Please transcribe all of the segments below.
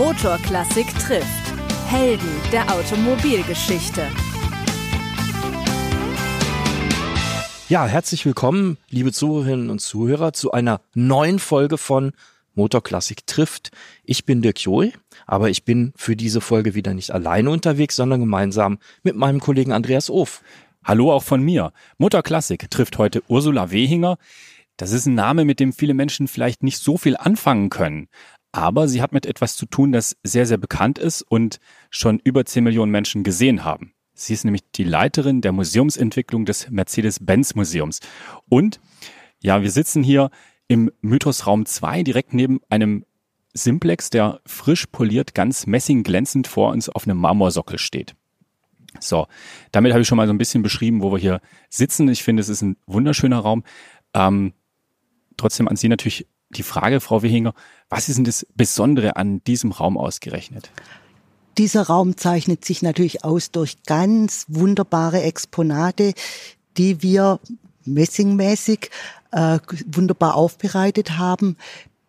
Motorklassik trifft. Helden der Automobilgeschichte. Ja, herzlich willkommen, liebe Zuhörerinnen und Zuhörer, zu einer neuen Folge von Motorklassik trifft. Ich bin Dirk Joy, aber ich bin für diese Folge wieder nicht alleine unterwegs, sondern gemeinsam mit meinem Kollegen Andreas Of. Hallo auch von mir. Motorklassik trifft heute Ursula Wehinger. Das ist ein Name, mit dem viele Menschen vielleicht nicht so viel anfangen können. Aber sie hat mit etwas zu tun, das sehr, sehr bekannt ist und schon über 10 Millionen Menschen gesehen haben. Sie ist nämlich die Leiterin der Museumsentwicklung des Mercedes-Benz-Museums. Und ja, wir sitzen hier im Mythos-Raum 2 direkt neben einem Simplex, der frisch poliert, ganz messingglänzend vor uns auf einem Marmorsockel steht. So, damit habe ich schon mal so ein bisschen beschrieben, wo wir hier sitzen. Ich finde, es ist ein wunderschöner Raum. Ähm, trotzdem an Sie natürlich die Frage, Frau Wehinger, was ist denn das Besondere an diesem Raum ausgerechnet? Dieser Raum zeichnet sich natürlich aus durch ganz wunderbare Exponate, die wir messingmäßig äh, wunderbar aufbereitet haben.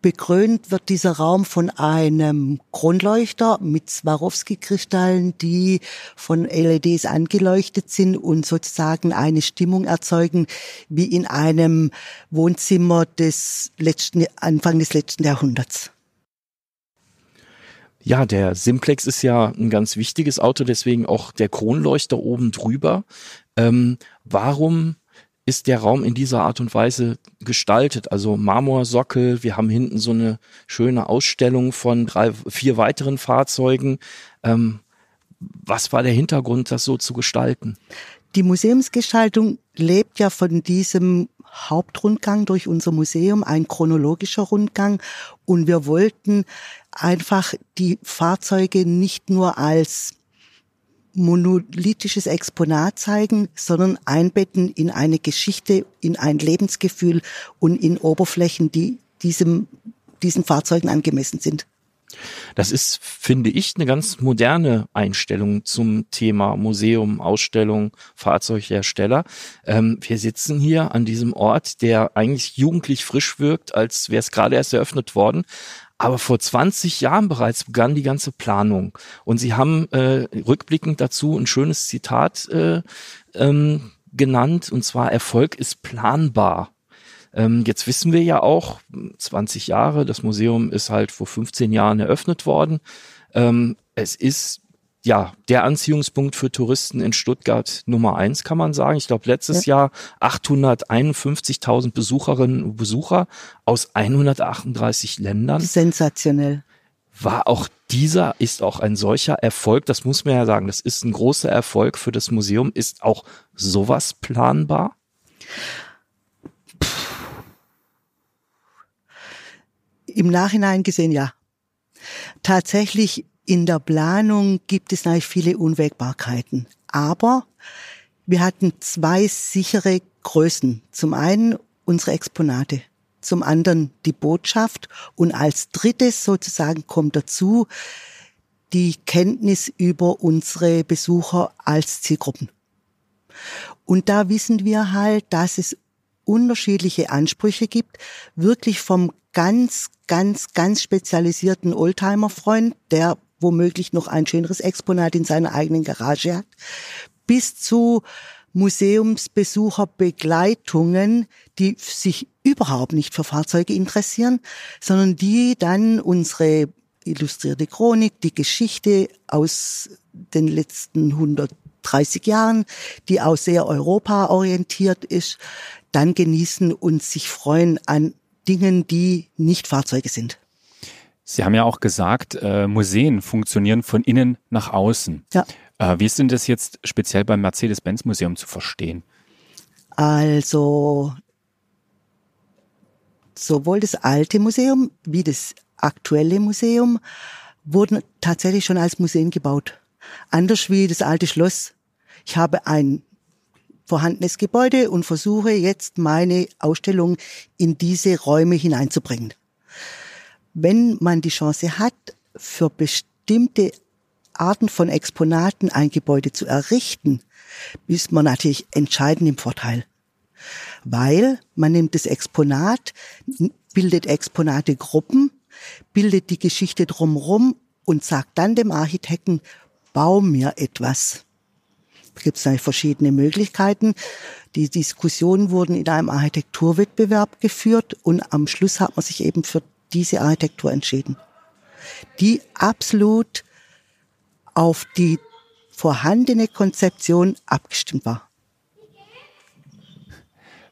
Bekrönt wird dieser Raum von einem Kronleuchter mit Swarovski-Kristallen, die von LEDs angeleuchtet sind und sozusagen eine Stimmung erzeugen wie in einem Wohnzimmer des letzten, Anfang des letzten Jahrhunderts. Ja, der Simplex ist ja ein ganz wichtiges Auto, deswegen auch der Kronleuchter oben drüber. Ähm, warum ist der Raum in dieser Art und Weise gestaltet. Also Marmorsockel, wir haben hinten so eine schöne Ausstellung von drei, vier weiteren Fahrzeugen. Ähm, was war der Hintergrund, das so zu gestalten? Die Museumsgestaltung lebt ja von diesem Hauptrundgang durch unser Museum, ein chronologischer Rundgang. Und wir wollten einfach die Fahrzeuge nicht nur als monolithisches Exponat zeigen, sondern einbetten in eine Geschichte, in ein Lebensgefühl und in Oberflächen, die diesem, diesen Fahrzeugen angemessen sind. Das ist, finde ich, eine ganz moderne Einstellung zum Thema Museum, Ausstellung, Fahrzeughersteller. Ähm, wir sitzen hier an diesem Ort, der eigentlich jugendlich frisch wirkt, als wäre es gerade erst eröffnet worden. Aber vor 20 Jahren bereits begann die ganze Planung. Und sie haben äh, rückblickend dazu ein schönes Zitat äh, ähm, genannt, und zwar Erfolg ist planbar. Ähm, jetzt wissen wir ja auch, 20 Jahre, das Museum ist halt vor 15 Jahren eröffnet worden. Ähm, es ist ja, der Anziehungspunkt für Touristen in Stuttgart Nummer eins, kann man sagen. Ich glaube, letztes ja. Jahr 851.000 Besucherinnen und Besucher aus 138 Ländern. Sensationell. War auch dieser, ist auch ein solcher Erfolg, das muss man ja sagen, das ist ein großer Erfolg für das Museum. Ist auch sowas planbar? Im Nachhinein gesehen, ja. Tatsächlich in der Planung gibt es natürlich viele Unwägbarkeiten. Aber wir hatten zwei sichere Größen. Zum einen unsere Exponate, zum anderen die Botschaft und als drittes sozusagen kommt dazu die Kenntnis über unsere Besucher als Zielgruppen. Und da wissen wir halt, dass es unterschiedliche Ansprüche gibt, wirklich vom ganz, ganz, ganz spezialisierten Oldtimer-Freund, der womöglich noch ein schöneres Exponat in seiner eigenen Garage hat, bis zu Museumsbesucherbegleitungen, die sich überhaupt nicht für Fahrzeuge interessieren, sondern die dann unsere illustrierte Chronik, die Geschichte aus den letzten 130 Jahren, die auch sehr Europa orientiert ist, dann genießen und sich freuen an Dingen, die nicht Fahrzeuge sind. Sie haben ja auch gesagt, äh, Museen funktionieren von innen nach außen. Ja. Äh, wie ist denn das jetzt speziell beim Mercedes-Benz-Museum zu verstehen? Also sowohl das alte Museum wie das aktuelle Museum wurden tatsächlich schon als Museen gebaut. Anders wie das alte Schloss. Ich habe ein vorhandenes Gebäude und versuche jetzt meine Ausstellung in diese Räume hineinzubringen wenn man die Chance hat, für bestimmte Arten von Exponaten ein Gebäude zu errichten, ist man natürlich entscheidend im Vorteil. Weil man nimmt das Exponat, bildet Exponate Gruppen, bildet die Geschichte drumherum und sagt dann dem Architekten, bau mir etwas. Da gibt es verschiedene Möglichkeiten. Die Diskussionen wurden in einem Architekturwettbewerb geführt und am Schluss hat man sich eben für diese Architektur entschieden, die absolut auf die vorhandene Konzeption abgestimmt war.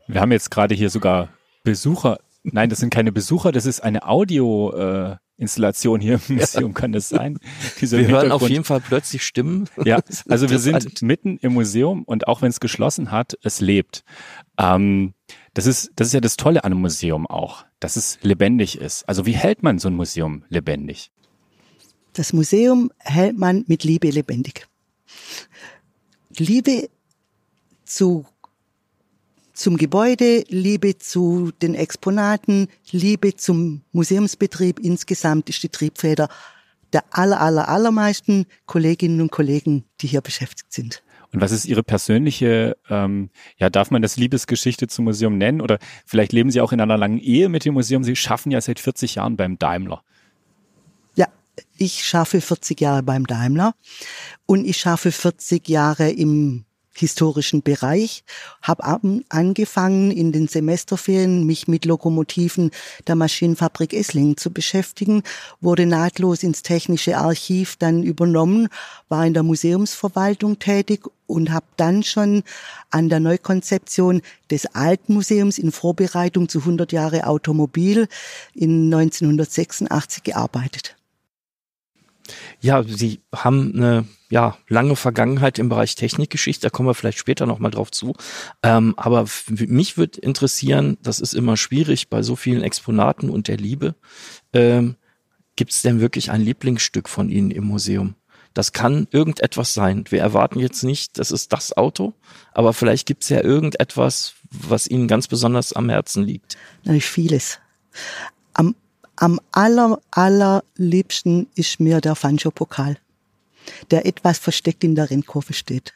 Wir haben jetzt gerade hier sogar Besucher. Nein, das sind keine Besucher, das ist eine Audio. Äh Installation hier im Museum, kann das sein? Diese wir hören auf jeden Fall plötzlich Stimmen. Ja, also wir sind mitten im Museum und auch wenn es geschlossen hat, es lebt. Ähm, das ist, das ist ja das Tolle an einem Museum auch, dass es lebendig ist. Also wie hält man so ein Museum lebendig? Das Museum hält man mit Liebe lebendig. Liebe zu zum Gebäude, Liebe zu den Exponaten, Liebe zum Museumsbetrieb insgesamt ist die Triebfeder der aller, aller, allermeisten Kolleginnen und Kollegen, die hier beschäftigt sind. Und was ist Ihre persönliche, ähm, ja, darf man das Liebesgeschichte zum Museum nennen? Oder vielleicht leben Sie auch in einer langen Ehe mit dem Museum. Sie schaffen ja seit 40 Jahren beim Daimler. Ja, ich schaffe 40 Jahre beim Daimler und ich schaffe 40 Jahre im historischen Bereich, habe angefangen in den Semesterferien mich mit Lokomotiven der Maschinenfabrik Esslingen zu beschäftigen, wurde nahtlos ins technische Archiv dann übernommen, war in der Museumsverwaltung tätig und habe dann schon an der Neukonzeption des alten Museums in Vorbereitung zu 100 Jahre Automobil in 1986 gearbeitet. Ja, Sie haben eine ja, lange Vergangenheit im Bereich Technikgeschichte, da kommen wir vielleicht später nochmal drauf zu. Ähm, aber mich würde interessieren, das ist immer schwierig bei so vielen Exponaten und der Liebe. Ähm, Gibt es denn wirklich ein Lieblingsstück von Ihnen im Museum? Das kann irgendetwas sein. Wir erwarten jetzt nicht, das ist das Auto, aber vielleicht gibt es ja irgendetwas, was Ihnen ganz besonders am Herzen liegt. Natürlich vieles. Am, aller, allerliebsten ist mir der Fancho-Pokal der etwas versteckt in der Rennkurve steht.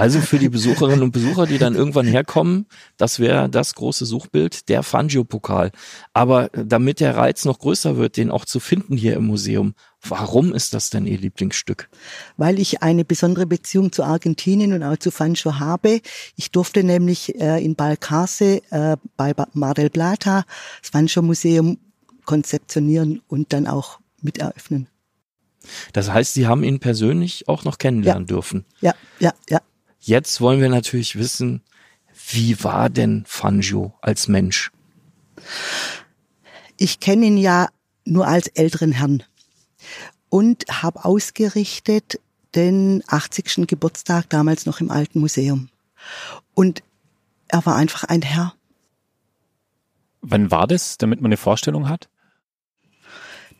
Also für die Besucherinnen und Besucher, die dann irgendwann herkommen, das wäre das große Suchbild, der Fangio-Pokal. Aber damit der Reiz noch größer wird, den auch zu finden hier im Museum, warum ist das denn Ihr Lieblingsstück? Weil ich eine besondere Beziehung zu Argentinien und auch zu Fangio habe. Ich durfte nämlich äh, in Balcarce äh, bei Mar del Plata das Fangio-Museum konzeptionieren und dann auch mit eröffnen. Das heißt, Sie haben ihn persönlich auch noch kennenlernen ja. dürfen. Ja, ja, ja. Jetzt wollen wir natürlich wissen, wie war denn Fangio als Mensch? Ich kenne ihn ja nur als älteren Herrn und habe ausgerichtet den 80. Geburtstag damals noch im Alten Museum. Und er war einfach ein Herr. Wann war das, damit man eine Vorstellung hat?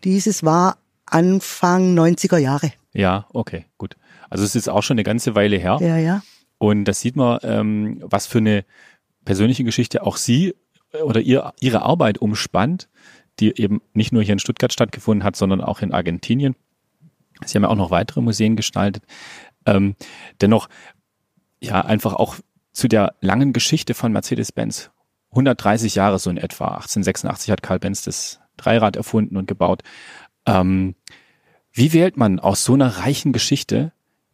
Dieses war Anfang 90er Jahre. Ja, okay, gut. Also es ist auch schon eine ganze Weile her. Ja, ja. Und das sieht man, ähm, was für eine persönliche Geschichte auch Sie äh, oder ihr, Ihre Arbeit umspannt, die eben nicht nur hier in Stuttgart stattgefunden hat, sondern auch in Argentinien. Sie haben ja auch noch weitere Museen gestaltet. Ähm, dennoch, ja, einfach auch zu der langen Geschichte von Mercedes-Benz. 130 Jahre so in etwa. 1886 hat Karl Benz das Dreirad erfunden und gebaut. Ähm, wie wählt man aus so einer reichen Geschichte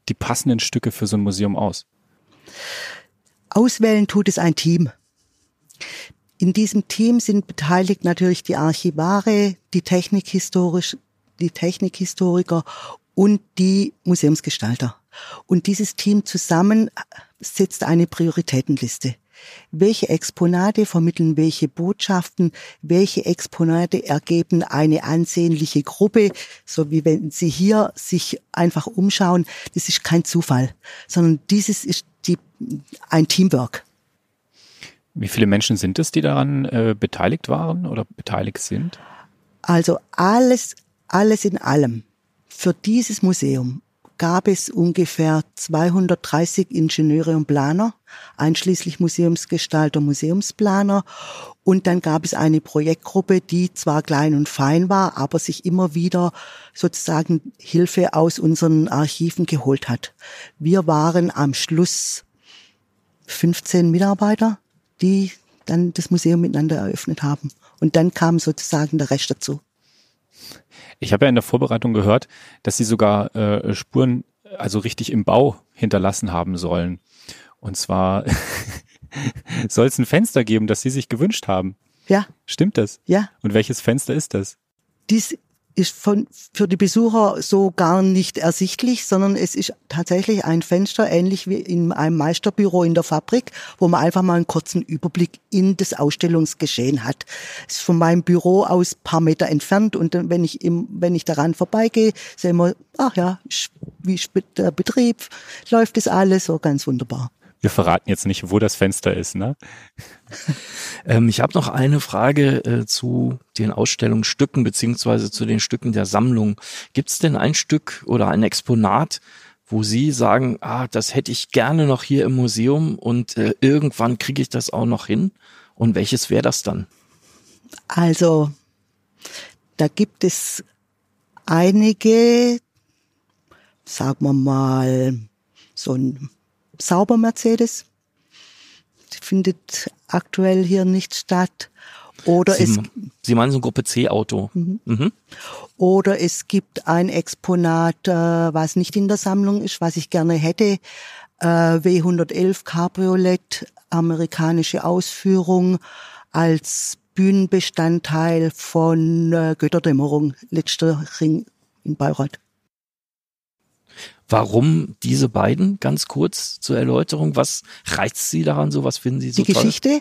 die passenden Stücke für so ein Museum aus? Auswählen tut es ein Team. In diesem Team sind beteiligt natürlich die Archivare, die Technikhistorisch, die Technikhistoriker und die Museumsgestalter. Und dieses Team zusammen setzt eine Prioritätenliste welche Exponate vermitteln welche Botschaften, welche Exponate ergeben eine ansehnliche Gruppe, so wie wenn Sie hier sich einfach umschauen, das ist kein Zufall, sondern dieses ist die, ein Teamwork. Wie viele Menschen sind es, die daran äh, beteiligt waren oder beteiligt sind? Also alles, alles in allem. Für dieses Museum gab es ungefähr 230 Ingenieure und Planer, einschließlich Museumsgestalter, Museumsplaner. Und dann gab es eine Projektgruppe, die zwar klein und fein war, aber sich immer wieder sozusagen Hilfe aus unseren Archiven geholt hat. Wir waren am Schluss 15 Mitarbeiter, die dann das Museum miteinander eröffnet haben. Und dann kam sozusagen der Rest dazu. Ich habe ja in der Vorbereitung gehört, dass sie sogar äh, Spuren also richtig im Bau hinterlassen haben sollen. Und zwar soll es ein Fenster geben, das sie sich gewünscht haben. Ja. Stimmt das? Ja. Und welches Fenster ist das? Dies ist von, für die Besucher so gar nicht ersichtlich, sondern es ist tatsächlich ein Fenster, ähnlich wie in einem Meisterbüro in der Fabrik, wo man einfach mal einen kurzen Überblick in das Ausstellungsgeschehen hat. Es ist von meinem Büro aus paar Meter entfernt und wenn ich im, wenn ich daran vorbeigehe, sehen wir, ach ja, wie ist der Betrieb, läuft das alles so ganz wunderbar. Wir verraten jetzt nicht, wo das Fenster ist, ne? ähm, ich habe noch eine Frage äh, zu den Ausstellungsstücken beziehungsweise zu den Stücken der Sammlung. Gibt es denn ein Stück oder ein Exponat, wo Sie sagen, ah, das hätte ich gerne noch hier im Museum und äh, irgendwann kriege ich das auch noch hin? Und welches wäre das dann? Also, da gibt es einige, sagen wir mal, so ein sauber Mercedes. Die findet aktuell hier nicht statt. Oder Sie, es, Sie meinen so ein Gruppe C-Auto. Mhm. Mhm. Oder es gibt ein Exponat, äh, was nicht in der Sammlung ist, was ich gerne hätte. Äh, W111 Cabriolet, amerikanische Ausführung als Bühnenbestandteil von äh, Götterdämmerung, letzter Ring in Bayreuth. Warum diese beiden? Ganz kurz zur Erläuterung. Was reizt Sie daran so? Was finden Sie so Die toll? Geschichte,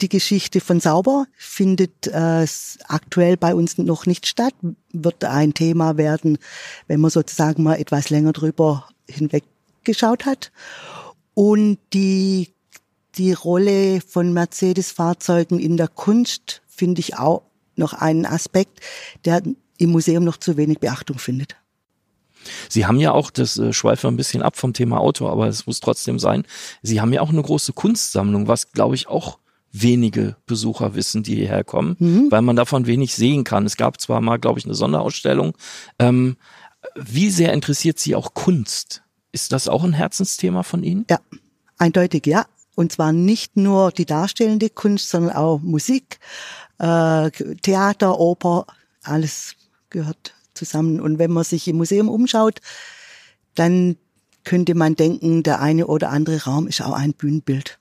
die Geschichte von Sauber findet äh, aktuell bei uns noch nicht statt, wird ein Thema werden, wenn man sozusagen mal etwas länger drüber hinweggeschaut hat. Und die, die Rolle von Mercedes-Fahrzeugen in der Kunst finde ich auch noch einen Aspekt, der im Museum noch zu wenig Beachtung findet. Sie haben ja auch, das äh, schweife ein bisschen ab vom Thema Auto, aber es muss trotzdem sein, Sie haben ja auch eine große Kunstsammlung, was glaube ich auch wenige Besucher wissen, die hierher kommen, mhm. weil man davon wenig sehen kann. Es gab zwar mal, glaube ich, eine Sonderausstellung. Ähm, wie sehr interessiert Sie auch Kunst? Ist das auch ein Herzensthema von Ihnen? Ja, eindeutig ja. Und zwar nicht nur die darstellende Kunst, sondern auch Musik, äh, Theater, Oper, alles gehört zusammen. Und wenn man sich im Museum umschaut, dann könnte man denken, der eine oder andere Raum ist auch ein Bühnenbild.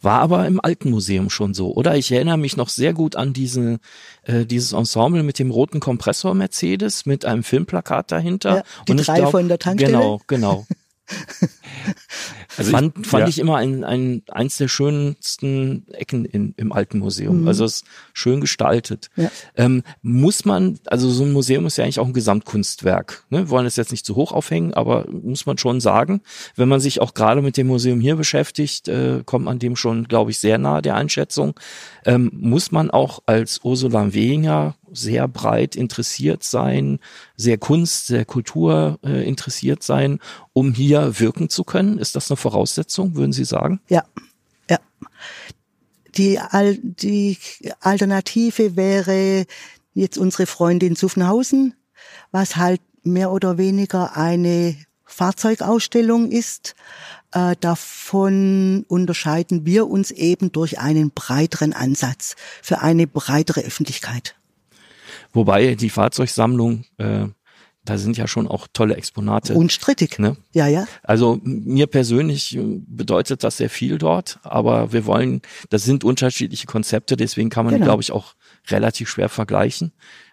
War aber im alten Museum schon so, oder? Ich erinnere mich noch sehr gut an diese, äh, dieses Ensemble mit dem roten Kompressor Mercedes mit einem Filmplakat dahinter. Ja, die Und drei glaub, von der Tankstelle. Genau, genau. Also fand, ich, fand ja. ich immer ein, ein, eins der schönsten Ecken in, im alten Museum. Mhm. Also es ist schön gestaltet. Ja. Ähm, muss man, also so ein Museum ist ja eigentlich auch ein Gesamtkunstwerk. Ne? Wir wollen es jetzt nicht zu hoch aufhängen, aber muss man schon sagen, wenn man sich auch gerade mit dem Museum hier beschäftigt, äh, kommt man dem schon, glaube ich, sehr nahe der Einschätzung. Ähm, muss man auch als Ursula Wehinger sehr breit interessiert sein, sehr Kunst, sehr Kultur äh, interessiert sein, um hier wirken zu können? Ist das eine Voraussetzung, würden Sie sagen? Ja, ja. Die, Al die Alternative wäre jetzt unsere Freundin Zuffenhausen, was halt mehr oder weniger eine Fahrzeugausstellung ist. Äh, davon unterscheiden wir uns eben durch einen breiteren Ansatz für eine breitere Öffentlichkeit. Wobei die Fahrzeugsammlung, äh, da sind ja schon auch tolle Exponate. Unstrittig. Ne? Ja, ja. Also mir persönlich äh, bedeutet das sehr viel dort, aber wir wollen, das sind unterschiedliche Konzepte, deswegen kann man die, Genau. glaube ich, auch relativ schwer vergleichen.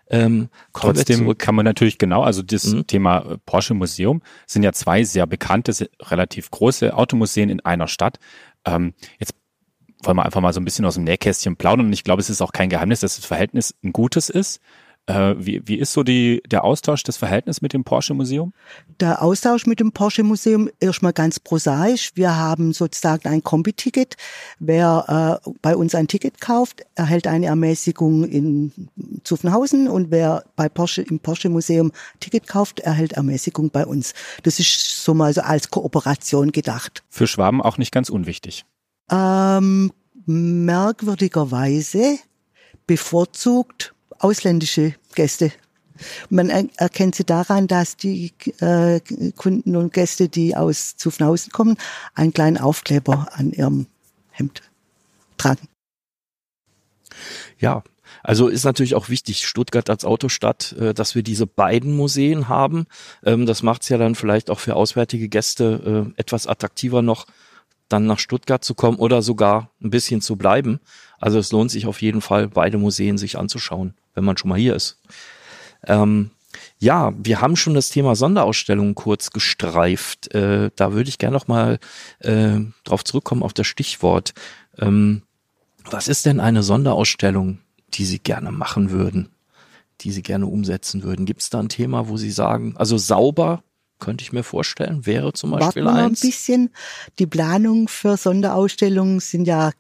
Ähm, Trotzdem kann man natürlich genau, also das Mhm. Thema äh, Porsche Museum sind ja zwei sehr bekannte, sehr- relativ große Automuseen in einer Stadt. Ähm, jetzt wollen wir einfach mal so ein bisschen aus dem Nähkästchen plaudern und ich glaube, es ist auch kein Geheimnis, dass das Verhältnis ein gutes ist. Äh, wie, wie ist so die, der Austausch, das Verhältnis mit dem Porsche Museum? Der Austausch mit dem Porsche Museum erstmal ganz prosaisch. Wir haben sozusagen ein Kombi-Ticket. Wer äh, bei uns ein Ticket kauft, erhält eine Ermäßigung in Zuffenhausen und wer bei Porsche im Porsche Museum Ticket kauft, erhält Ermäßigung bei uns. Das ist so mal so als Kooperation gedacht. Für Schwaben auch nicht ganz unwichtig. Ähm, merkwürdigerweise bevorzugt ausländische Gäste. Man er erkennt sie daran, dass die äh, Kunden und Gäste, die aus Zuffenhausen kommen, einen kleinen Aufkleber an ihrem Hemd tragen. Ja, Also ist natürlich auch wichtig, Stuttgart als Autostadt, äh, dass wir diese beiden Museen haben. Ähm, das macht es ja dann vielleicht auch für auswärtige Gäste äh, etwas attraktiver noch, dann nach Stuttgart zu kommen oder sogar ein bisschen zu bleiben. Also es lohnt sich auf jeden Fall, beide Museen sich anzuschauen, wenn man schon mal hier ist. Ähm, ja, wir haben schon das Thema Sonderausstellungen kurz gestreift. Äh, da würde ich gerne noch mal äh, drauf zurückkommen auf das Stichwort. Ähm, was ist denn eine Sonderausstellung, die Sie gerne machen würden, die Sie gerne umsetzen würden? Gibt es da ein Thema, wo Sie sagen, also sauber könnte ich mir vorstellen, wäre zum Beispiel Warten eins. ein bisschen. Die Planung für Sonderausstellungen sind ja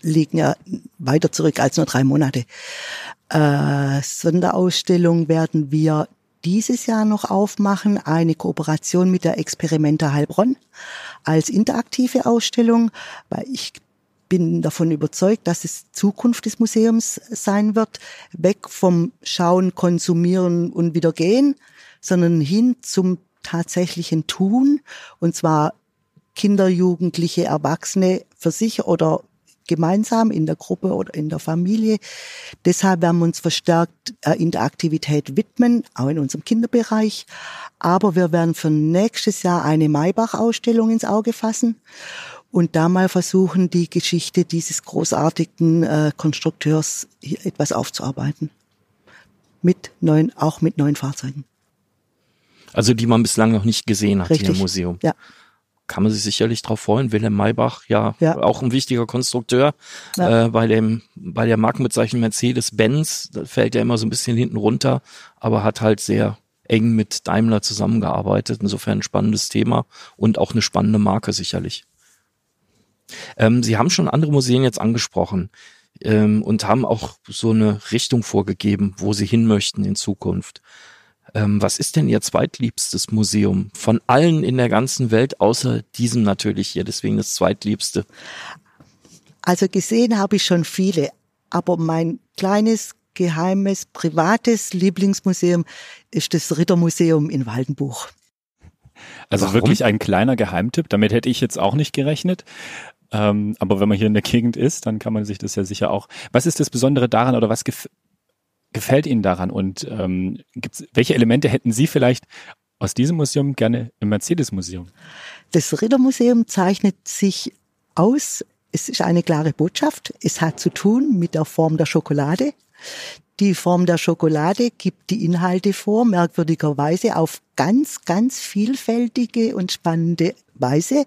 liegen ja weiter zurück als nur drei Monate. Äh, Sonderausstellung werden wir dieses Jahr noch aufmachen, eine Kooperation mit der Experimenta Heilbronn als interaktive Ausstellung, weil ich bin davon überzeugt, dass es Zukunft des Museums sein wird, weg vom Schauen, Konsumieren und wieder gehen, sondern hin zum tatsächlichen Tun, und zwar Kinder, Jugendliche, Erwachsene für sich oder gemeinsam in der Gruppe oder in der Familie. Deshalb werden wir uns verstärkt äh, Interaktivität widmen, auch in unserem Kinderbereich. Aber wir werden für nächstes Jahr eine Maybach-Ausstellung ins Auge fassen und da mal versuchen, die Geschichte dieses großartigen äh, Konstrukteurs hier etwas aufzuarbeiten. Mit neuen, auch mit neuen Fahrzeugen. Also die man bislang noch nicht gesehen hat hier Richtig. im Museum. Ja. Kann man sich sicherlich drauf freuen. Wilhelm Maybach, ja, Ja. auch ein wichtiger Konstrukteur. Ja. Äh, bei dem, bei der Markenbezeichnung Mercedes-Benz, da fällt ja immer so ein bisschen hinten runter, aber hat halt sehr eng mit Daimler zusammengearbeitet. Insofern ein spannendes Thema und auch eine spannende Marke sicherlich. Ähm, Sie haben schon andere Museen jetzt angesprochen ähm, und haben auch so eine Richtung vorgegeben, wo Sie hin möchten in Zukunft. Ähm, was ist denn Ihr zweitliebstes Museum von allen in der ganzen Welt, außer diesem natürlich hier, deswegen das zweitliebste? Also gesehen habe ich schon viele, aber mein kleines, geheimes, privates Lieblingsmuseum ist das Rittermuseum in Waldenbuch. Also Warum? wirklich ein kleiner Geheimtipp. Damit hätte ich jetzt auch nicht gerechnet. Ähm, aber wenn man hier in der Gegend ist, dann kann man sich das ja sicher auch. Was ist das Besondere daran oder was gef gefällt Ihnen daran? Und ähm, gibt's, welche Elemente hätten Sie vielleicht aus diesem Museum gerne im Mercedes-Museum? Das Rittermuseum zeichnet sich aus. Es ist eine klare Botschaft. Es hat zu tun mit der Form der Schokolade. Die Form der Schokolade gibt die Inhalte vor, merkwürdigerweise auf ganz, ganz vielfältige und spannende Weise.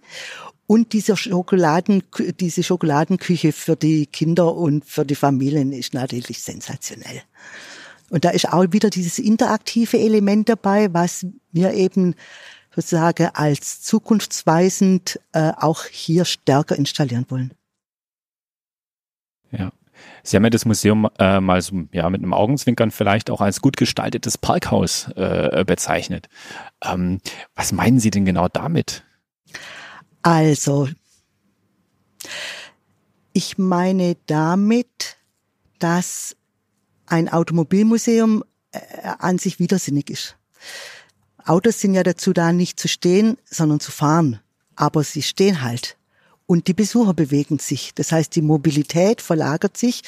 Und dieser Schokoladen, diese Schokoladenküche für die Kinder und für die Familien ist natürlich sensationell. Und da ist auch wieder dieses interaktive Element dabei, was wir eben sozusagen als zukunftsweisend äh, auch hier stärker installieren wollen. Ja. Sie haben ja das Museum äh, mal so, ja, mit einem Augenzwinkern vielleicht auch als gut gestaltetes Parkhaus äh, bezeichnet. Ähm, was meinen Sie denn genau damit? Also, ich meine damit, dass ein Automobilmuseum äh, an sich widersinnig ist. Autos sind ja dazu da, nicht zu stehen, sondern zu fahren. Aber sie stehen halt. Und die Besucher bewegen sich. Das heißt, die Mobilität verlagert sich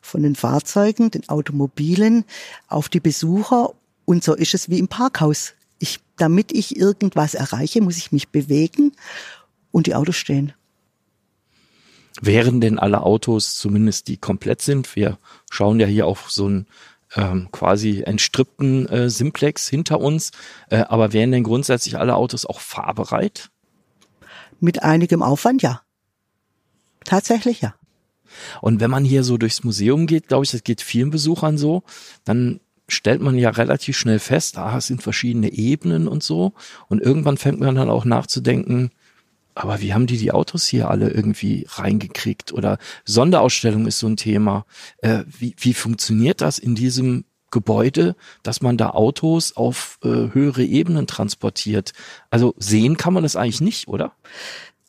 von den Fahrzeugen, den Automobilen auf die Besucher. Und so ist es wie im Parkhaus. Ich, damit ich irgendwas erreiche, muss ich mich bewegen und die Autos stehen. Wären denn alle Autos, zumindest die komplett sind, wir schauen ja hier auf so einen ähm, quasi entstrippten äh, Simplex hinter uns, äh, aber wären denn grundsätzlich alle Autos auch fahrbereit? Mit einigem Aufwand, ja. Tatsächlich, ja. Und wenn man hier so durchs Museum geht, glaube ich, das geht vielen Besuchern so, dann stellt man ja relativ schnell fest, ah, es sind verschiedene Ebenen und so. Und irgendwann fängt man dann auch nachzudenken, aber wie haben die die Autos hier alle irgendwie reingekriegt? Oder Sonderausstellung ist so ein Thema. Äh, wie, wie funktioniert das in diesem Gebäude, dass man da Autos auf äh, höhere Ebenen transportiert? Also sehen kann man das eigentlich nicht, oder?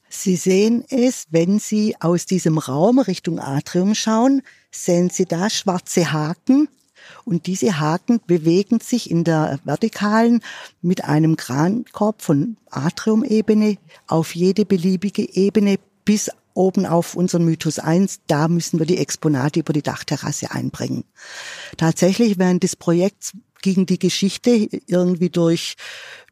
Sie sehen es, wenn Sie aus diesem Raum Richtung Atrium schauen, sehen Sie da schwarze Haken. Und diese Haken bewegen sich in der Vertikalen mit einem Krankorb von Atriumebene auf jede beliebige Ebene bis oben auf unseren Mythos 1, da müssen wir die Exponate über die Dachterrasse einbringen. Tatsächlich während des Projekts ging die Geschichte irgendwie durch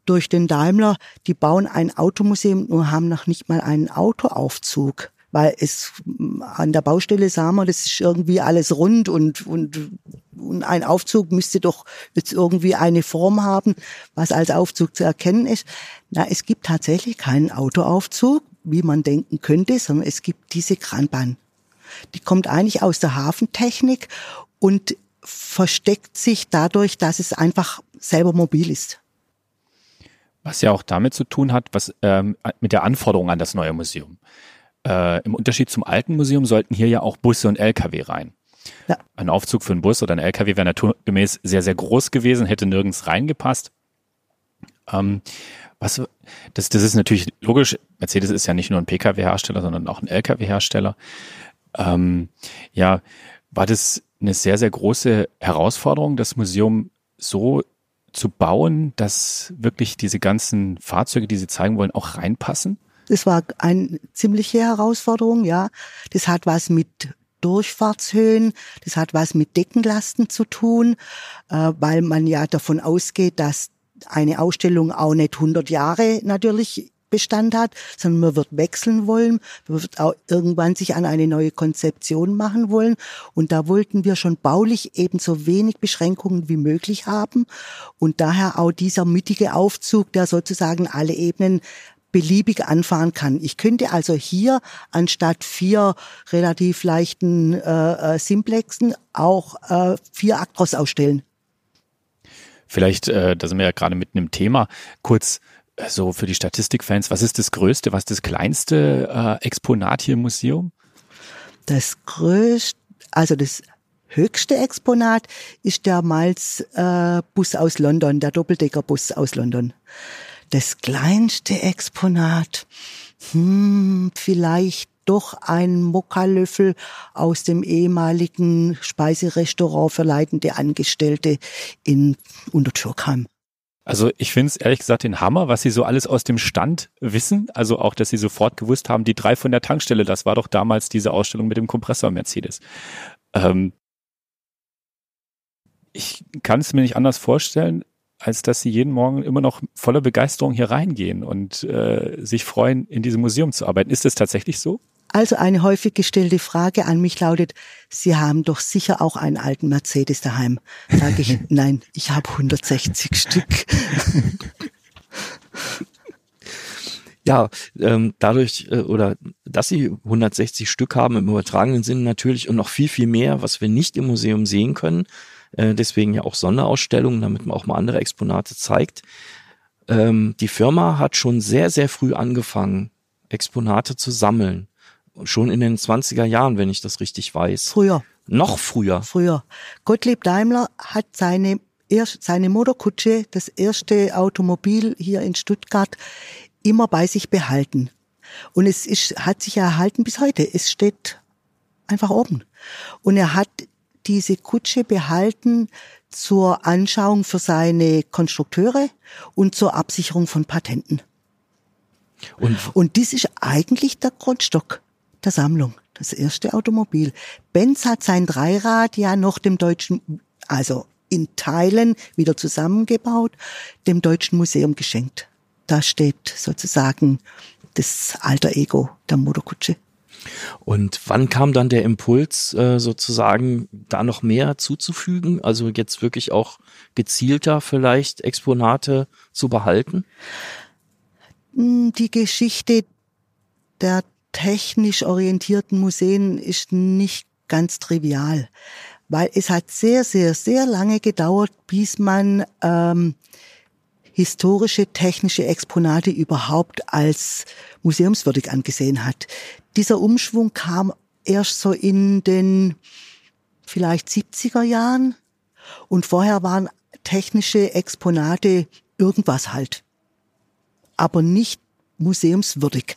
durch den Daimler, die bauen ein Automuseum, nur haben noch nicht mal einen Autoaufzug weil es an der Baustelle sah man, das ist irgendwie alles rund und, und, und ein Aufzug müsste doch jetzt irgendwie eine Form haben, was als Aufzug zu erkennen ist. Na, es gibt tatsächlich keinen Autoaufzug, wie man denken könnte, sondern es gibt diese Kranbahn. Die kommt eigentlich aus der Hafentechnik und versteckt sich dadurch, dass es einfach selber mobil ist. Was ja auch damit zu tun hat, was ähm, mit der Anforderung an das neue Museum. Äh, Im Unterschied zum alten Museum sollten hier ja auch Busse und Lkw rein. Ja. Ein Aufzug für einen Bus oder ein Lkw wäre naturgemäß sehr, sehr groß gewesen, hätte nirgends reingepasst. Ähm, was, das, das ist natürlich logisch. Mercedes ist ja nicht nur ein Pkw-Hersteller, sondern auch ein Lkw-Hersteller. Ähm, ja, war das eine sehr, sehr große Herausforderung, das Museum so zu bauen, dass wirklich diese ganzen Fahrzeuge, die Sie zeigen wollen, auch reinpassen? Das war eine ziemliche Herausforderung, ja. Das hat was mit Durchfahrtshöhen, das hat was mit Deckenlasten zu tun, äh, weil man ja davon ausgeht, dass eine Ausstellung auch nicht 100 Jahre natürlich Bestand hat, sondern man wird wechseln wollen, man wird auch irgendwann sich an eine neue Konzeption machen wollen. Und da wollten wir schon baulich eben so wenig Beschränkungen wie möglich haben. Und daher auch dieser mittige Aufzug, der sozusagen alle Ebenen beliebig anfahren kann. Ich könnte also hier anstatt vier relativ leichten äh, äh, Simplexen auch äh, vier Actros ausstellen. Vielleicht, äh, da sind wir ja gerade mitten im Thema, kurz äh, so für die Statistikfans, was ist das größte, was ist das kleinste äh, Exponat hier im Museum? Das größte, also das höchste Exponat ist der Miles-Bus äh, aus London, der Doppeldeckerbus aus London. Das kleinste Exponat, hm, vielleicht doch ein Mokkalöffel aus dem ehemaligen Speiserestaurant für leitende Angestellte in Untertürkheim. Also ich finde es ehrlich gesagt den Hammer, was sie so alles aus dem Stand wissen. Also auch, dass sie sofort gewusst haben, die drei von der Tankstelle, das war doch damals diese Ausstellung mit dem Kompressor Mercedes. Ähm ich kann es mir nicht anders vorstellen als dass sie jeden Morgen immer noch voller Begeisterung hier reingehen und äh, sich freuen, in diesem Museum zu arbeiten. Ist das tatsächlich so? Also eine häufig gestellte Frage an mich lautet, Sie haben doch sicher auch einen alten Mercedes daheim. Sage ich, nein, ich habe 160 Stück. Ja, ähm, dadurch äh, oder dass sie 160 Stück haben im übertragenen Sinn natürlich und noch viel, viel mehr, was wir nicht im Museum sehen können, äh, deswegen ja auch Sonderausstellungen, damit man auch mal andere Exponate zeigt. Ähm, die Firma hat schon sehr, sehr früh angefangen, Exponate zu sammeln. Schon in den 20er Jahren, wenn ich das richtig weiß. Früher. Noch früher. Früher. Gottlieb Daimler hat seine erst seine Motorkutsche, das erste Automobil hier in Stuttgart, immer bei sich behalten. Und es ist, hat sich erhalten bis heute. Es steht einfach oben. Und er hat diese Kutsche behalten zur Anschauung für seine Konstrukteure und zur Absicherung von Patenten. Und, und das ist eigentlich der Grundstock der Sammlung, das erste Automobil. Benz hat sein Dreirad ja noch dem deutschen, also in Teilen wieder zusammengebaut, dem Deutschen Museum geschenkt. Da steht sozusagen das alter Ego der Motorkutsche. Und wann kam dann der Impuls, äh, sozusagen da noch mehr zuzufügen? Also jetzt wirklich auch gezielter vielleicht Exponate zu behalten? Hm, die Geschichte der technisch orientierten Museen ist nicht ganz trivial, weil es hat sehr, sehr, sehr lange gedauert, bis man ähm, historische technische Exponate überhaupt als museumswürdig angesehen hat. Dieser Umschwung kam erst so in den vielleicht 70er Jahren und vorher waren technische Exponate irgendwas halt, aber nicht museumswürdig.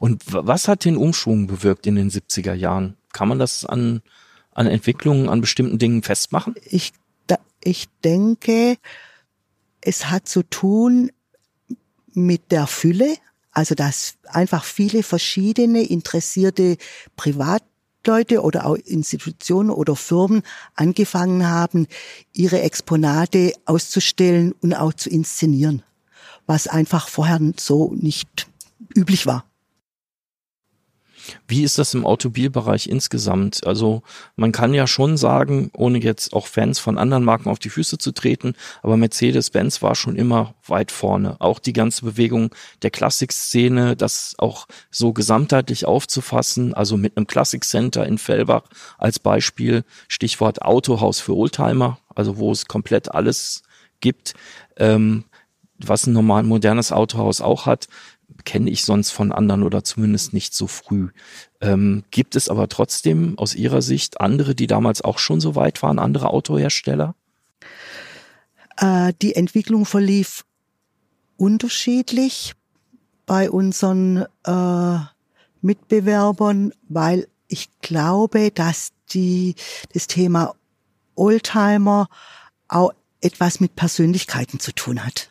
Und was hat den Umschwung bewirkt in den 70er Jahren? Kann man das an, an Entwicklungen, an bestimmten Dingen festmachen? Ich, da, ich denke, es hat zu tun mit der Fülle Also dass einfach viele verschiedene interessierte Privatleute oder auch Institutionen oder Firmen angefangen haben, ihre Exponate auszustellen und auch zu inszenieren, was einfach vorher so nicht üblich war. Wie ist das im Automobilbereich insgesamt? Also man kann ja schon sagen, ohne jetzt auch Fans von anderen Marken auf die Füße zu treten, aber Mercedes-Benz war schon immer weit vorne. Auch die ganze Bewegung der Klassikszene, das auch so gesamtheitlich aufzufassen, also mit einem Classic Center in Fellbach als Beispiel, Stichwort Autohaus für Oldtimer, also wo es komplett alles gibt, ähm, was ein normal modernes Autohaus auch hat kenne ich sonst von anderen oder zumindest nicht so früh. Ähm, gibt es aber trotzdem aus Ihrer Sicht andere, die damals auch schon so weit waren, andere Autohersteller? Äh, die Entwicklung verlief unterschiedlich bei unseren äh, Mitbewerbern, weil ich glaube, dass die das Thema Oldtimer auch etwas mit Persönlichkeiten zu tun hat.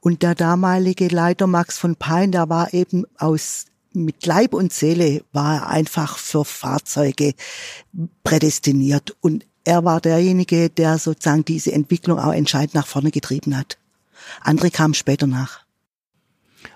Und der damalige Leiter Max von Pein, der war eben aus mit Leib und Seele war er einfach für Fahrzeuge prädestiniert. Und er war derjenige, der sozusagen diese Entwicklung auch entscheidend nach vorne getrieben hat. Andere kamen später nach.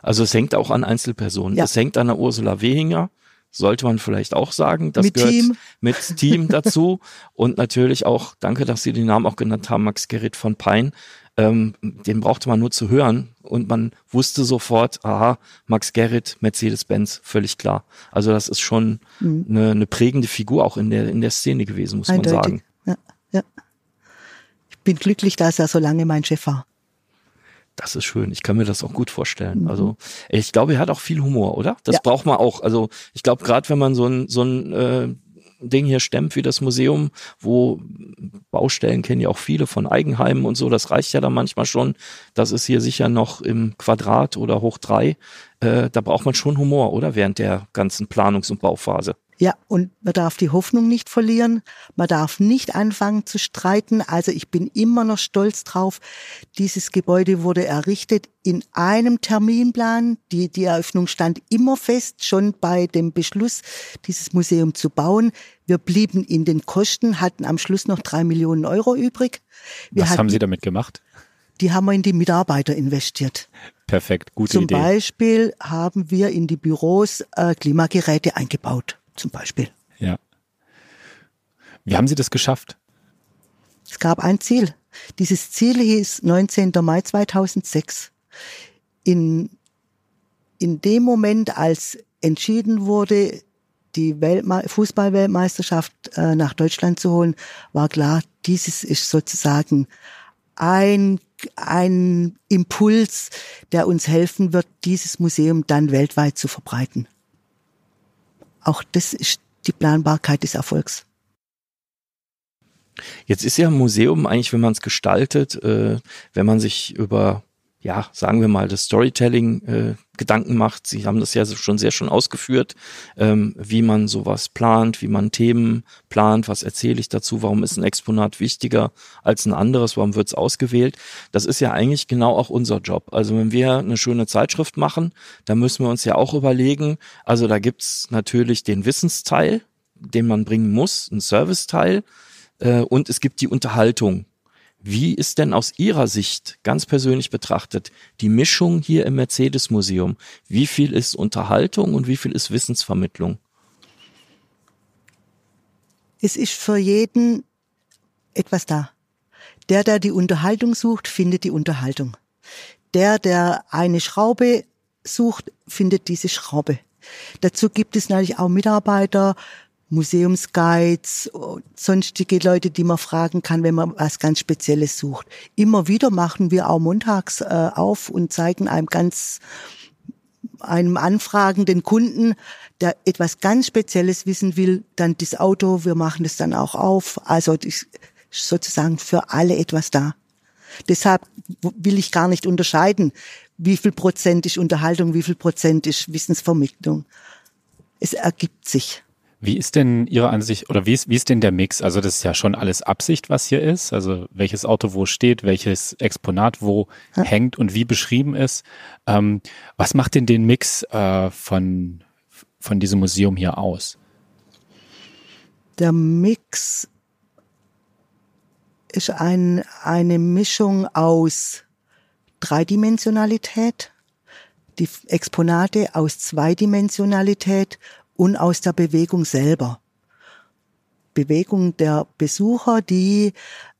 Also es hängt auch an Einzelpersonen. Ja. Es hängt an der Ursula Wehinger, sollte man vielleicht auch sagen. Das mit gehört Team. mit Team dazu. und natürlich auch, danke, dass Sie den Namen auch genannt haben, Max Gerrit von Pein ähm, den brauchte man nur zu hören und man wusste sofort, aha, Max Gerrit, Mercedes-Benz, völlig klar. Also das ist schon mhm. eine, eine, prägende Figur auch in der, in der Szene gewesen, muss Eindeutig. man sagen. Ja, ja. Ich bin glücklich, dass er so lange mein Chef war. Das ist schön. Ich kann mir das auch gut vorstellen. Mhm. Also ich glaube, er hat auch viel Humor, oder? Das ja. braucht man auch. Also ich glaube, gerade wenn man so ein so ein äh, Ding hier stemmt wie das Museum, wo Baustellen kennen ja auch viele von Eigenheimen und so, das reicht ja dann manchmal schon. Das ist hier sicher noch im Quadrat oder hoch drei. Äh, da braucht man schon Humor, oder? Während der ganzen Planungs- und Bauphase. Ja, und man darf die Hoffnung nicht verlieren. Man darf nicht anfangen zu streiten. Also ich bin immer noch stolz drauf. Dieses Gebäude wurde errichtet in einem Terminplan. Die, die Eröffnung stand immer fest, schon bei dem Beschluss, dieses Museum zu bauen. Wir blieben in den Kosten, hatten am Schluss noch drei Millionen Euro übrig. Wir Was hatten, haben Sie damit gemacht? Die haben wir in die Mitarbeiter investiert. Perfekt, gute Zum Idee. Zum Beispiel haben wir in die Büros äh, Klimageräte eingebaut zum Beispiel. Ja. Wie haben Sie das geschafft? Es gab ein Ziel. Dieses Ziel hieß 19. Mai 2006. In, in dem Moment, als entschieden wurde, die Weltme Fußballweltmeisterschaft äh, nach Deutschland zu holen, war klar, dieses ist sozusagen ein, ein Impuls, der uns helfen wird, dieses Museum dann weltweit zu verbreiten. Auch das ist die Planbarkeit des Erfolgs. Jetzt ist ja ein Museum eigentlich, wenn man es gestaltet, äh, wenn man sich über ja, sagen wir mal, das Storytelling äh, Gedanken macht. Sie haben das ja schon sehr schon ausgeführt, ähm, wie man sowas plant, wie man Themen plant, was erzähle ich dazu, warum ist ein Exponat wichtiger als ein anderes, warum wird es ausgewählt. Das ist ja eigentlich genau auch unser Job. Also wenn wir eine schöne Zeitschrift machen, dann müssen wir uns ja auch überlegen, also da gibt's natürlich den Wissensteil, den man bringen muss, ein Serviceteil, äh, und es gibt die Unterhaltung wie ist denn aus Ihrer Sicht, ganz persönlich betrachtet, die Mischung hier im Mercedes-Museum? Wie viel ist Unterhaltung und wie viel ist Wissensvermittlung? Es ist für jeden etwas da. Der, der die Unterhaltung sucht, findet die Unterhaltung. Der, der eine Schraube sucht, findet diese Schraube. Dazu gibt es natürlich auch Mitarbeiter, Museumsguides, sonstige Leute, die man fragen kann, wenn man was ganz Spezielles sucht. Immer wieder machen wir auch montags äh, auf und zeigen einem ganz einem anfragenden Kunden, der etwas ganz Spezielles wissen will, dann das Auto, wir machen das dann auch auf. Also ist sozusagen für alle etwas da. Deshalb will ich gar nicht unterscheiden, wie viel Prozent ist Unterhaltung, wie viel Prozent ist Wissensvermittlung. Es ergibt sich. Wie ist denn Ihre Ansicht oder wie ist, wie ist denn der Mix? Also das ist ja schon alles Absicht, was hier ist. Also welches Auto wo steht, welches Exponat wo ja. hängt und wie beschrieben ist. Ähm, was macht denn den Mix äh, von, von diesem Museum hier aus? Der Mix ist ein, eine Mischung aus Dreidimensionalität, die Exponate aus Zweidimensionalität und aus der Bewegung selber. Bewegung der Besucher, die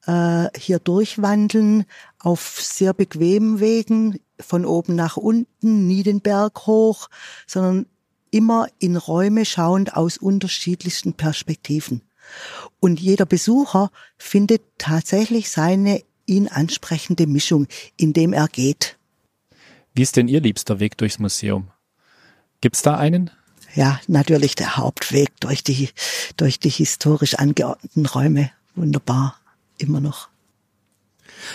äh, hier durchwandeln auf sehr bequemen Wegen, von oben nach unten, nie den Berg hoch, sondern immer in Räume schauend aus unterschiedlichsten Perspektiven. Und jeder Besucher findet tatsächlich seine ihn ansprechende Mischung, indem er geht. Wie ist denn Ihr liebster Weg durchs Museum? Gibt's da einen? Ja, natürlich der Hauptweg durch die, durch die historisch angeordneten Räume. Wunderbar. Immer noch.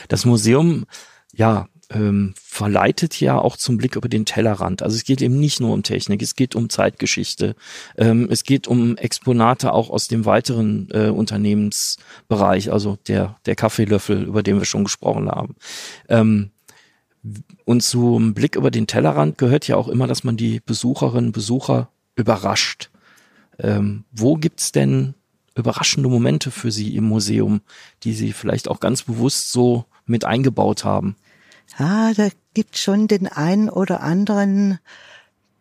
Das Museum, ja, ähm, verleitet ja auch zum Blick über den Tellerrand. Also es geht eben nicht nur um Technik, es geht um Zeitgeschichte, ähm, es geht um Exponate auch aus dem weiteren äh, Unternehmensbereich, also der, der Kaffeelöffel, über den wir schon gesprochen haben. Ähm, und zum Blick über den Tellerrand gehört ja auch immer, dass man die Besucherinnen Besucher überrascht. Ähm, wo gibt's denn überraschende Momente für Sie im Museum, die Sie vielleicht auch ganz bewusst so mit eingebaut haben? Ja, da gibt schon den einen oder anderen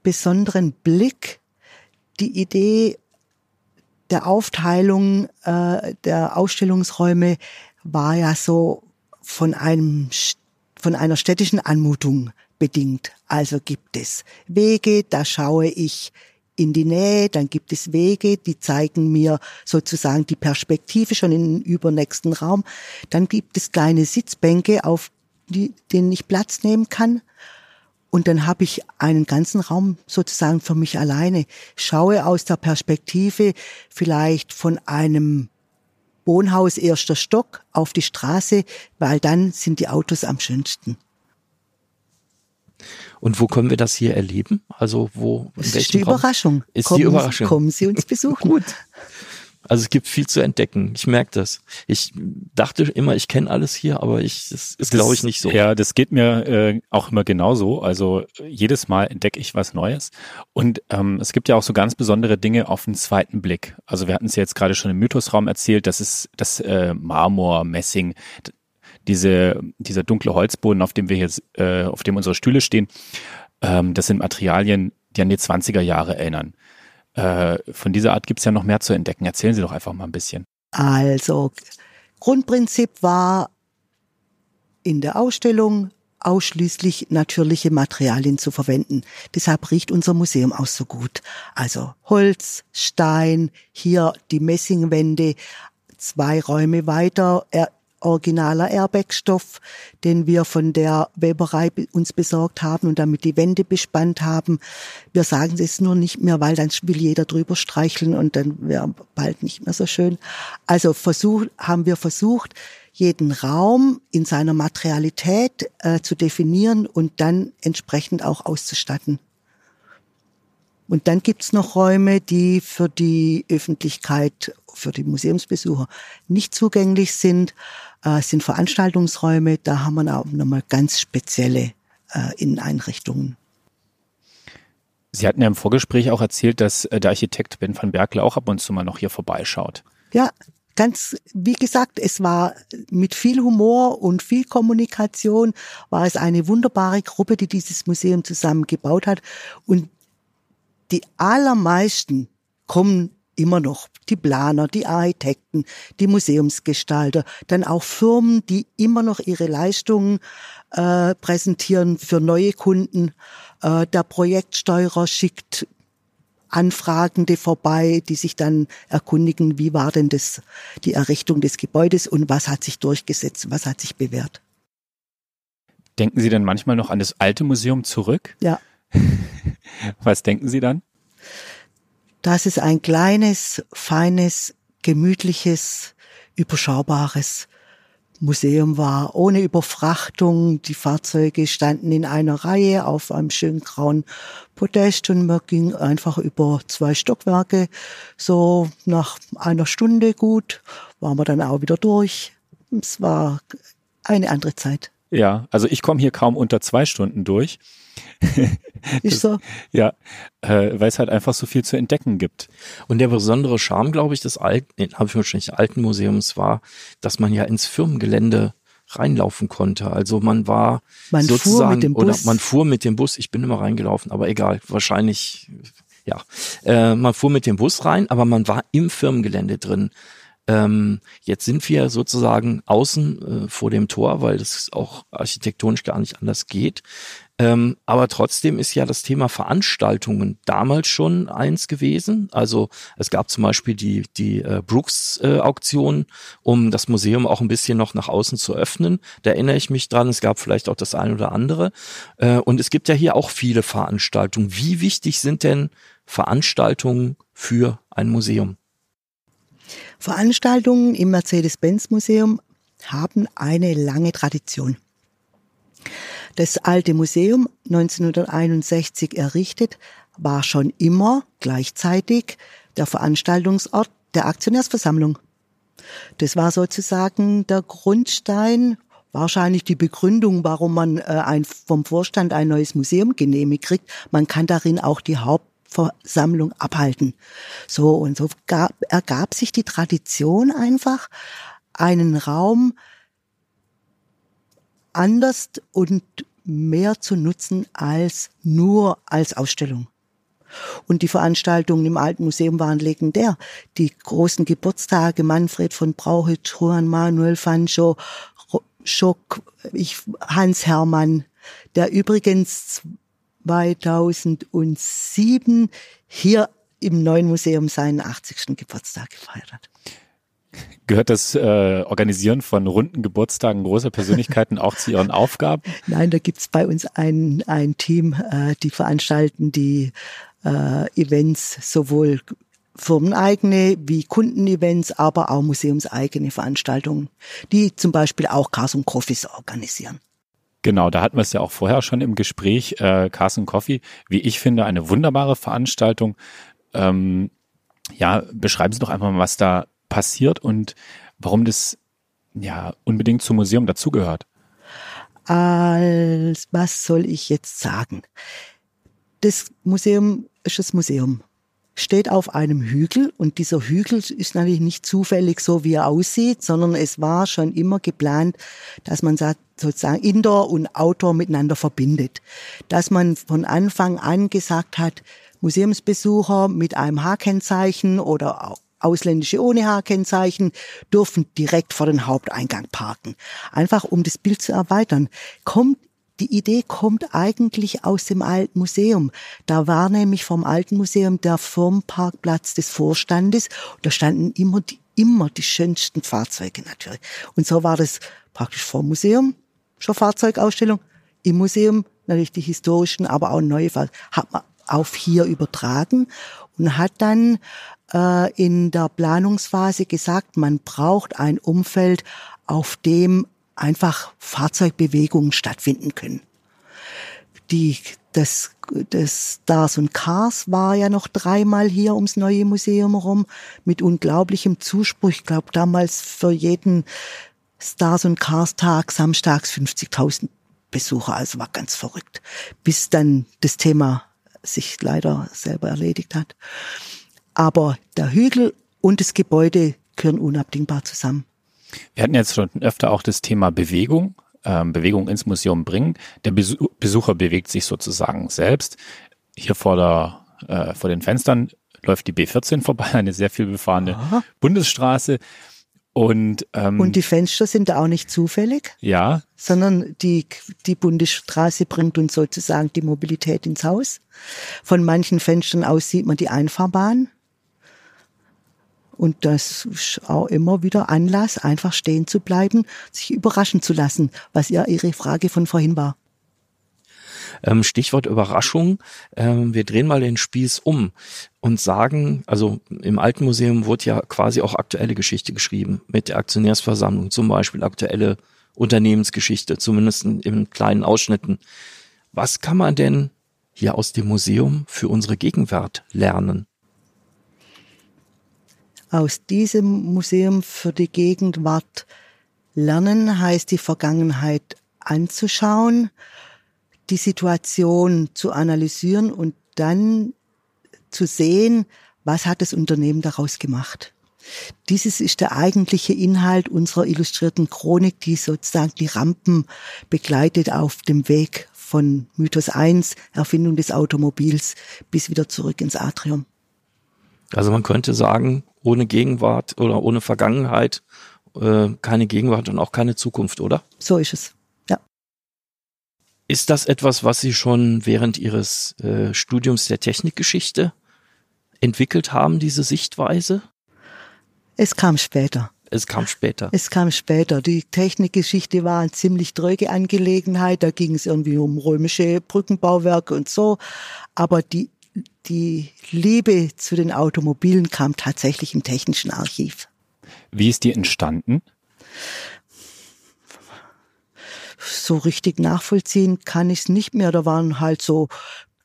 besonderen Blick. Die Idee der Aufteilung äh, der Ausstellungsräume war ja so von einem von einer städtischen Anmutung bedingt. Also gibt es Wege, da schaue ich in die Nähe, dann gibt es Wege, die zeigen mir sozusagen die Perspektive schon in den übernächsten Raum. Dann gibt es kleine Sitzbänke, auf die, denen ich Platz nehmen kann. Und dann habe ich einen ganzen Raum sozusagen für mich alleine. Schaue aus der Perspektive vielleicht von einem Wohnhaus erster Stock auf die Straße, weil dann sind die Autos am schönsten. Und wo können wir das hier erleben? Also wo? Das ist die Überraschung. Ist kommen, die Überraschung. Kommen Sie uns besuchen. Gut. Also es gibt viel zu entdecken. Ich merke das. Ich dachte immer, ich kenne alles hier, aber ich das ist glaube ich nicht so. Ja, das geht mir äh, auch immer genauso. Also jedes Mal entdecke ich was Neues. Und ähm, es gibt ja auch so ganz besondere Dinge auf den zweiten Blick. Also wir hatten es jetzt gerade schon im Mythosraum erzählt, das ist das äh, Marmor, Messing, diese, dieser dunkle Holzboden, auf dem wir jetzt, äh, auf dem unsere Stühle stehen, ähm, das sind Materialien, die an die 20er Jahre erinnern. Äh, von dieser Art gibt es ja noch mehr zu entdecken. Erzählen Sie doch einfach mal ein bisschen. Also, Grundprinzip war in der Ausstellung ausschließlich natürliche Materialien zu verwenden. Deshalb riecht unser Museum auch so gut. Also Holz, Stein, hier die Messingwände, zwei Räume weiter originaler Airbag-Stoff, den wir von der Weberei uns besorgt haben und damit die Wände bespannt haben. Wir sagen es nur nicht mehr, weil dann will jeder drüber streicheln und dann wäre bald nicht mehr so schön. Also versucht, haben wir versucht, jeden Raum in seiner Materialität äh, zu definieren und dann entsprechend auch auszustatten. Und dann gibt's noch Räume, die für die Öffentlichkeit, für die Museumsbesucher nicht zugänglich sind äh, sind Veranstaltungsräume, da haben wir auch nochmal ganz spezielle äh, Inneneinrichtungen. Sie hatten ja im Vorgespräch auch erzählt, dass äh, der Architekt Ben van Berkel auch ab und zu mal noch hier vorbeischaut. Ja, ganz, wie gesagt, es war mit viel Humor und viel Kommunikation, war es eine wunderbare Gruppe, die dieses Museum zusammengebaut hat. Und die allermeisten kommen immer noch die Planer, die Architekten, die Museumsgestalter, dann auch Firmen, die immer noch ihre Leistungen äh, präsentieren für neue Kunden. Äh, der Projektsteuerer schickt Anfragende vorbei, die sich dann erkundigen, wie war denn das, die Errichtung des Gebäudes und was hat sich durchgesetzt, was hat sich bewährt. Denken Sie dann manchmal noch an das alte Museum zurück? Ja. was denken Sie dann? Dass es ein kleines, feines, gemütliches, überschaubares Museum war ohne Überfrachtung. Die Fahrzeuge standen in einer Reihe auf einem schönen grauen Podest und man ging einfach über zwei Stockwerke. So nach einer Stunde gut waren wir dann auch wieder durch. Es war eine andere Zeit. Ja, also ich komme hier kaum unter zwei Stunden durch. Ist so? Ja, äh, weil es halt einfach so viel zu entdecken gibt. Und der besondere Charme, glaube ich, des alten, in Anführungsstrichen alten Museums war, dass man ja ins Firmengelände reinlaufen konnte. Also man war Man fuhr sozusagen mit dem oder Bus. man fuhr mit dem Bus. Ich bin immer reingelaufen, aber egal, wahrscheinlich ja. Äh, man fuhr mit dem Bus rein, aber man war im Firmengelände drin. Ähm, jetzt sind wir sozusagen außen äh, vor dem Tor, weil das auch architektonisch gar nicht anders geht. Ähm, aber trotzdem ist ja das Thema Veranstaltungen damals schon eins gewesen. Also es gab zum Beispiel die, die äh, Brooks-Auktion, um das Museum auch ein bisschen noch nach außen zu öffnen. Da erinnere ich mich dran. Es gab vielleicht auch das eine oder andere. Äh, und es gibt ja hier auch viele Veranstaltungen. Wie wichtig sind denn Veranstaltungen für ein Museum? Veranstaltungen im Mercedes-Benz-Museum haben eine lange Tradition. Das alte Museum, 1961 errichtet, war schon immer gleichzeitig der Veranstaltungsort der Aktionärsversammlung. Das war sozusagen der Grundstein, wahrscheinlich die Begründung, warum man äh, ein, vom Vorstand ein neues Museum genehmigt kriegt. Man kann darin auch die Hauptversammlung abhalten. So und so gab, ergab sich die Tradition einfach, einen Raum anders und mehr zu nutzen als nur als Ausstellung. Und die Veranstaltungen im Alten Museum waren legendär. Die großen Geburtstage Manfred von Brauche, Juan Manuel Fancho, Schock, ich, Hans Hermann, der übrigens 2007 hier im neuen Museum seinen 80. Geburtstag gefeiert hat. Gehört das äh, Organisieren von runden Geburtstagen großer Persönlichkeiten auch zu Ihren Aufgaben? Nein, da gibt's bei uns ein, ein Team, äh, die veranstalten die äh, Events sowohl firmeneigene wie Kundenevents, aber auch museumseigene Veranstaltungen, die zum Beispiel auch Cars und Coffees organisieren. Genau, da hatten wir es ja auch vorher schon im Gespräch. Äh, Carson Coffee, wie ich finde, eine wunderbare Veranstaltung. Ähm, ja, beschreiben Sie doch einfach mal, was da passiert und warum das ja unbedingt zum Museum dazugehört. Als was soll ich jetzt sagen? Das Museum ist das Museum. Steht auf einem Hügel und dieser Hügel ist natürlich nicht zufällig so, wie er aussieht, sondern es war schon immer geplant, dass man sozusagen Indoor und Outdoor miteinander verbindet. Dass man von Anfang an gesagt hat, Museumsbesucher mit einem H-Kennzeichen oder Ausländische ohne H-Kennzeichen dürfen direkt vor den Haupteingang parken. Einfach um das Bild zu erweitern. Kommt die Idee kommt eigentlich aus dem alten Museum. Da war nämlich vom alten Museum der Firmenparkplatz des Vorstandes. Da standen immer die, immer die schönsten Fahrzeuge natürlich. Und so war das praktisch vom Museum, schon Fahrzeugausstellung, im Museum natürlich die historischen, aber auch neue Fahrzeuge. Hat man auf hier übertragen und hat dann äh, in der Planungsphase gesagt, man braucht ein Umfeld, auf dem einfach Fahrzeugbewegungen stattfinden können. Die, das, das Stars und Cars war ja noch dreimal hier ums neue Museum rum mit unglaublichem Zuspruch. Ich glaube damals für jeden Stars und Cars Tag samstags 50.000 Besucher, also war ganz verrückt, bis dann das Thema sich leider selber erledigt hat. Aber der Hügel und das Gebäude gehören unabdingbar zusammen. Wir hatten jetzt schon öfter auch das Thema Bewegung, ähm, Bewegung ins Museum bringen. Der Besu Besucher bewegt sich sozusagen selbst. Hier vor, der, äh, vor den Fenstern läuft die B14 vorbei, eine sehr viel befahrene Aha. Bundesstraße. Und, ähm, Und die Fenster sind da auch nicht zufällig, ja, sondern die, die Bundesstraße bringt uns sozusagen die Mobilität ins Haus. Von manchen Fenstern aus sieht man die Einfahrbahn. Und das ist auch immer wieder Anlass, einfach stehen zu bleiben, sich überraschen zu lassen, was ja Ihre Frage von vorhin war. Ähm, Stichwort Überraschung. Ähm, wir drehen mal den Spieß um und sagen, also im Alten Museum wurde ja quasi auch aktuelle Geschichte geschrieben mit der Aktionärsversammlung, zum Beispiel aktuelle Unternehmensgeschichte, zumindest in, in kleinen Ausschnitten. Was kann man denn hier aus dem Museum für unsere Gegenwart lernen? Aus diesem Museum für die Gegenwart lernen heißt die Vergangenheit anzuschauen, die Situation zu analysieren und dann zu sehen, was hat das Unternehmen daraus gemacht. Dieses ist der eigentliche Inhalt unserer illustrierten Chronik, die sozusagen die Rampen begleitet auf dem Weg von Mythos 1, Erfindung des Automobils, bis wieder zurück ins Atrium. Also man könnte sagen, ohne Gegenwart oder ohne Vergangenheit äh, keine Gegenwart und auch keine Zukunft, oder? So ist es. Ja. Ist das etwas, was Sie schon während Ihres äh, Studiums der Technikgeschichte entwickelt haben, diese Sichtweise? Es kam später. Es kam später. Es kam später. Die Technikgeschichte war eine ziemlich dröge Angelegenheit. Da ging es irgendwie um römische Brückenbauwerke und so. Aber die, die Liebe zu den Automobilen kam tatsächlich im Technischen Archiv. Wie ist die entstanden? So richtig nachvollziehen kann ich es nicht mehr. Da waren halt so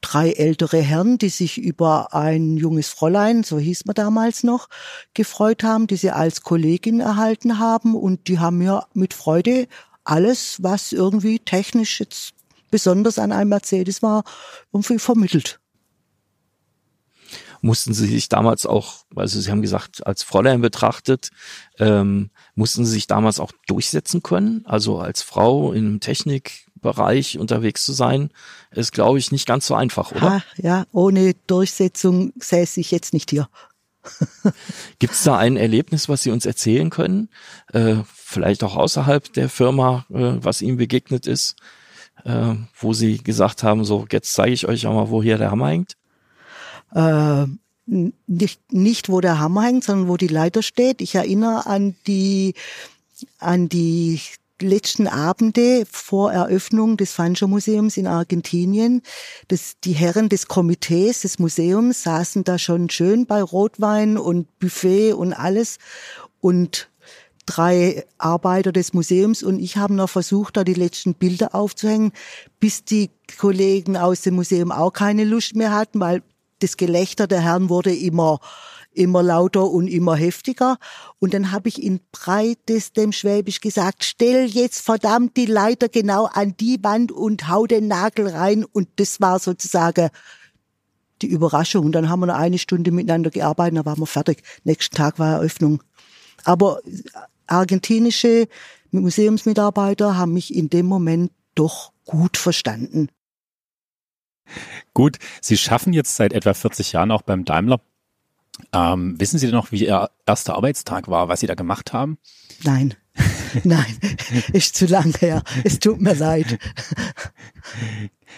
drei ältere Herren, die sich über ein junges Fräulein, so hieß man damals noch, gefreut haben, die sie als Kollegin erhalten haben und die haben mir mit Freude alles, was irgendwie technisch jetzt besonders an einem Mercedes war, irgendwie vermittelt. Mussten Sie sich damals auch, also Sie haben gesagt, als Fräulein betrachtet, ähm, mussten Sie sich damals auch durchsetzen können? Also als Frau im Technikbereich unterwegs zu sein, ist, glaube ich, nicht ganz so einfach, oder? Ah, ja, ohne Durchsetzung säße ich jetzt nicht hier. Gibt es da ein Erlebnis, was Sie uns erzählen können? Äh, vielleicht auch außerhalb der Firma, äh, was Ihnen begegnet ist, äh, wo Sie gesagt haben, so jetzt zeige ich euch auch mal, wo hier der Hammer hängt? Äh, nicht, nicht wo der Hammer hängt, sondern wo die Leiter steht. Ich erinnere an die, an die letzten Abende vor Eröffnung des Fancher Museums in Argentinien. Das, die Herren des Komitees des Museums saßen da schon schön bei Rotwein und Buffet und alles. Und drei Arbeiter des Museums und ich haben noch versucht, da die letzten Bilder aufzuhängen, bis die Kollegen aus dem Museum auch keine Lust mehr hatten, weil das Gelächter der Herren wurde immer immer lauter und immer heftiger. Und dann habe ich in breitestem Schwäbisch gesagt, stell jetzt verdammt die Leiter genau an die Wand und hau den Nagel rein. Und das war sozusagen die Überraschung. Und dann haben wir noch eine Stunde miteinander gearbeitet, dann waren wir fertig. Nächsten Tag war Eröffnung. Aber argentinische Museumsmitarbeiter haben mich in dem Moment doch gut verstanden. Gut, Sie schaffen jetzt seit etwa 40 Jahren auch beim Daimler. Ähm, wissen Sie denn noch, wie Ihr erster Arbeitstag war, was Sie da gemacht haben? Nein, nein, ist zu lang her. Es tut mir leid.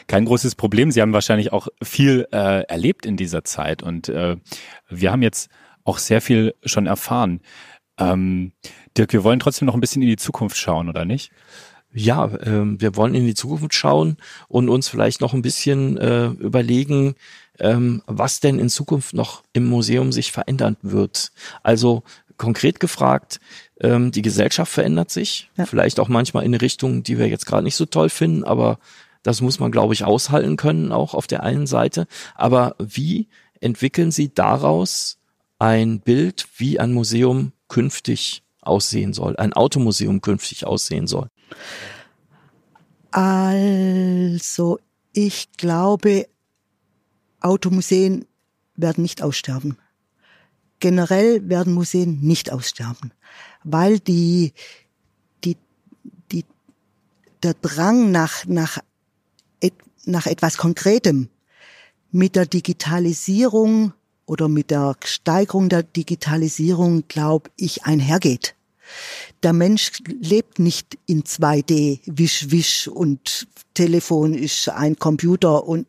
Kein großes Problem. Sie haben wahrscheinlich auch viel äh, erlebt in dieser Zeit und äh, wir haben jetzt auch sehr viel schon erfahren. Ähm, Dirk, wir wollen trotzdem noch ein bisschen in die Zukunft schauen, oder nicht? Ja, ähm, wir wollen in die Zukunft schauen und uns vielleicht noch ein bisschen äh, überlegen, ähm, was denn in Zukunft noch im Museum sich verändern wird. Also konkret gefragt, ähm, die Gesellschaft verändert sich, ja. vielleicht auch manchmal in eine Richtung, die wir jetzt gerade nicht so toll finden, aber das muss man, glaube ich, aushalten können, auch auf der einen Seite. Aber wie entwickeln Sie daraus ein Bild, wie ein Museum künftig aussehen soll, ein Automuseum künftig aussehen soll? Also, ich glaube, Automuseen werden nicht aussterben. Generell werden Museen nicht aussterben, weil die, die, die, der Drang nach, nach, nach etwas Konkretem mit der Digitalisierung oder mit der Steigerung der Digitalisierung, glaube ich, einhergeht der Mensch lebt nicht in 2D, wisch, wisch und Telefon ist ein Computer und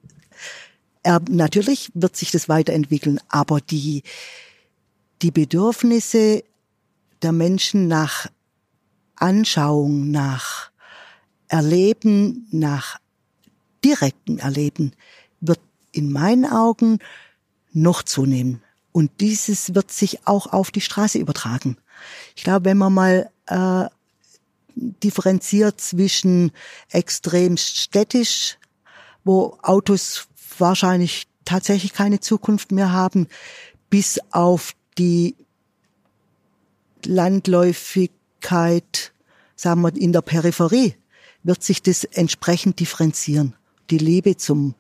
er, natürlich wird sich das weiterentwickeln, aber die, die Bedürfnisse der Menschen nach Anschauung, nach Erleben, nach direkten Erleben wird in meinen Augen noch zunehmen. Und dieses wird sich auch auf die Straße übertragen. Ich glaube, wenn man mal äh, differenziert zwischen extrem städtisch, wo Autos wahrscheinlich tatsächlich keine Zukunft mehr haben, bis auf die Landläufigkeit, sagen wir, in der Peripherie, wird sich das entsprechend differenzieren. Die Liebe zum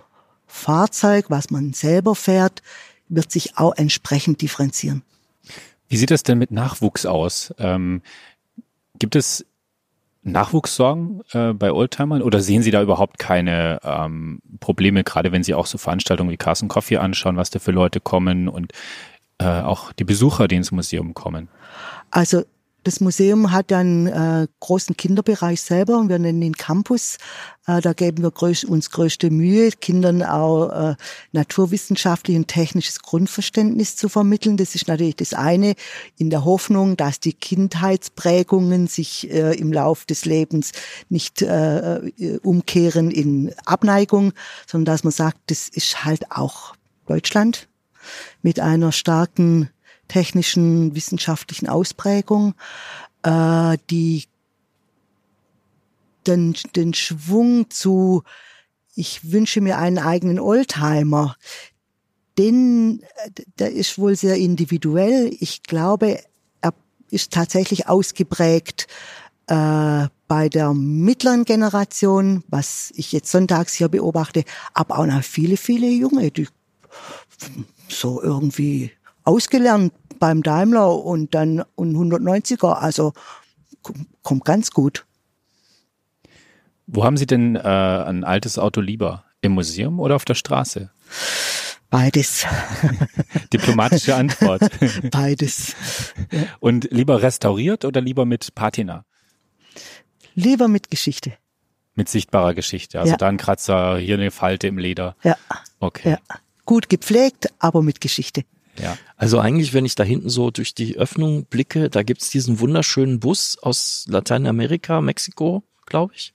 Fahrzeug, was man selber fährt, wird sich auch entsprechend differenzieren. Wie sieht das denn mit Nachwuchs aus? Ähm, gibt es Nachwuchssorgen äh, bei Oldtimern oder sehen Sie da überhaupt keine ähm, Probleme, gerade wenn Sie auch so Veranstaltungen wie Carson Coffee anschauen, was da für Leute kommen und äh, auch die Besucher, die ins Museum kommen? Also das Museum hat einen äh, großen Kinderbereich selber und wir nennen ihn Campus. Äh, da geben wir größ uns größte Mühe, Kindern auch äh, naturwissenschaftlich und technisches Grundverständnis zu vermitteln. Das ist natürlich das eine, in der Hoffnung, dass die Kindheitsprägungen sich äh, im Lauf des Lebens nicht äh, äh umkehren in Abneigung, sondern dass man sagt, das ist halt auch Deutschland mit einer starken technischen, wissenschaftlichen Ausprägung, äh, die den, den Schwung zu, ich wünsche mir einen eigenen Oldtimer, den, der ist wohl sehr individuell. Ich glaube, er ist tatsächlich ausgeprägt äh, bei der mittleren Generation, was ich jetzt sonntags hier beobachte, aber auch noch viele, viele Junge, die so irgendwie ausgelernt beim Daimler und dann ein 190er. Also kommt ganz gut. Wo haben Sie denn äh, ein altes Auto lieber? Im Museum oder auf der Straße? Beides. Diplomatische Antwort. Beides. Und lieber restauriert oder lieber mit Patina? Lieber mit Geschichte. Mit sichtbarer Geschichte. Also Ja. da ein Kratzer, hier eine Falte im Leder. Ja. Okay. ja. Gut gepflegt, aber mit Geschichte. Ja. Also eigentlich, wenn ich da hinten so durch die Öffnung blicke, da gibt's diesen wunderschönen Bus aus Lateinamerika, Mexiko, glaube ich.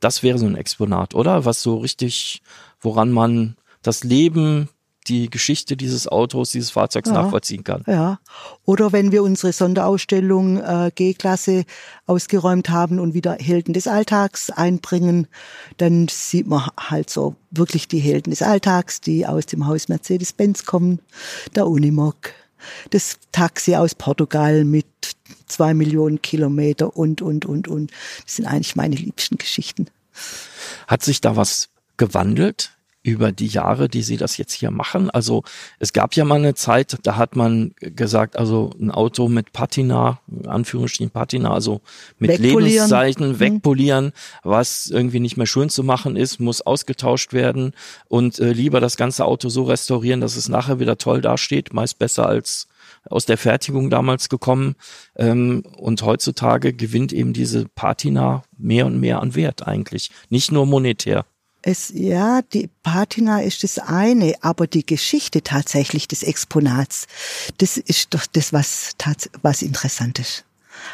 Das wäre so ein Exponat, oder? Was so richtig, woran man das Leben, die Geschichte dieses Autos, dieses Fahrzeugs Ja. nachvollziehen kann. Ja. Oder wenn wir unsere Sonderausstellung äh, G-Klasse ausgeräumt haben und wieder Helden des Alltags einbringen, dann sieht man halt so wirklich die Helden des Alltags, die aus dem Haus Mercedes-Benz kommen, der Unimog, das Taxi aus Portugal mit zwei Millionen Kilometer und, und, und, und. Das sind eigentlich meine liebsten Geschichten. Hat sich da was gewandelt über die Jahre, die Sie das jetzt hier machen? Also es gab ja mal eine Zeit, da hat man gesagt, also ein Auto mit Patina, in Anführungsstrichen Patina, also mit Wegpolieren. Lebenszeichen Mhm. wegpolieren, was irgendwie nicht mehr schön zu machen ist, muss ausgetauscht werden und äh, lieber das ganze Auto so restaurieren, dass es nachher wieder toll dasteht, meist besser als aus der Fertigung damals gekommen. Ähm, und heutzutage gewinnt eben diese Patina mehr und mehr an Wert eigentlich. Nicht nur monetär. Es, ja, die Patina ist das eine, aber die Geschichte tatsächlich des Exponats, das ist doch das, was, was interessant ist.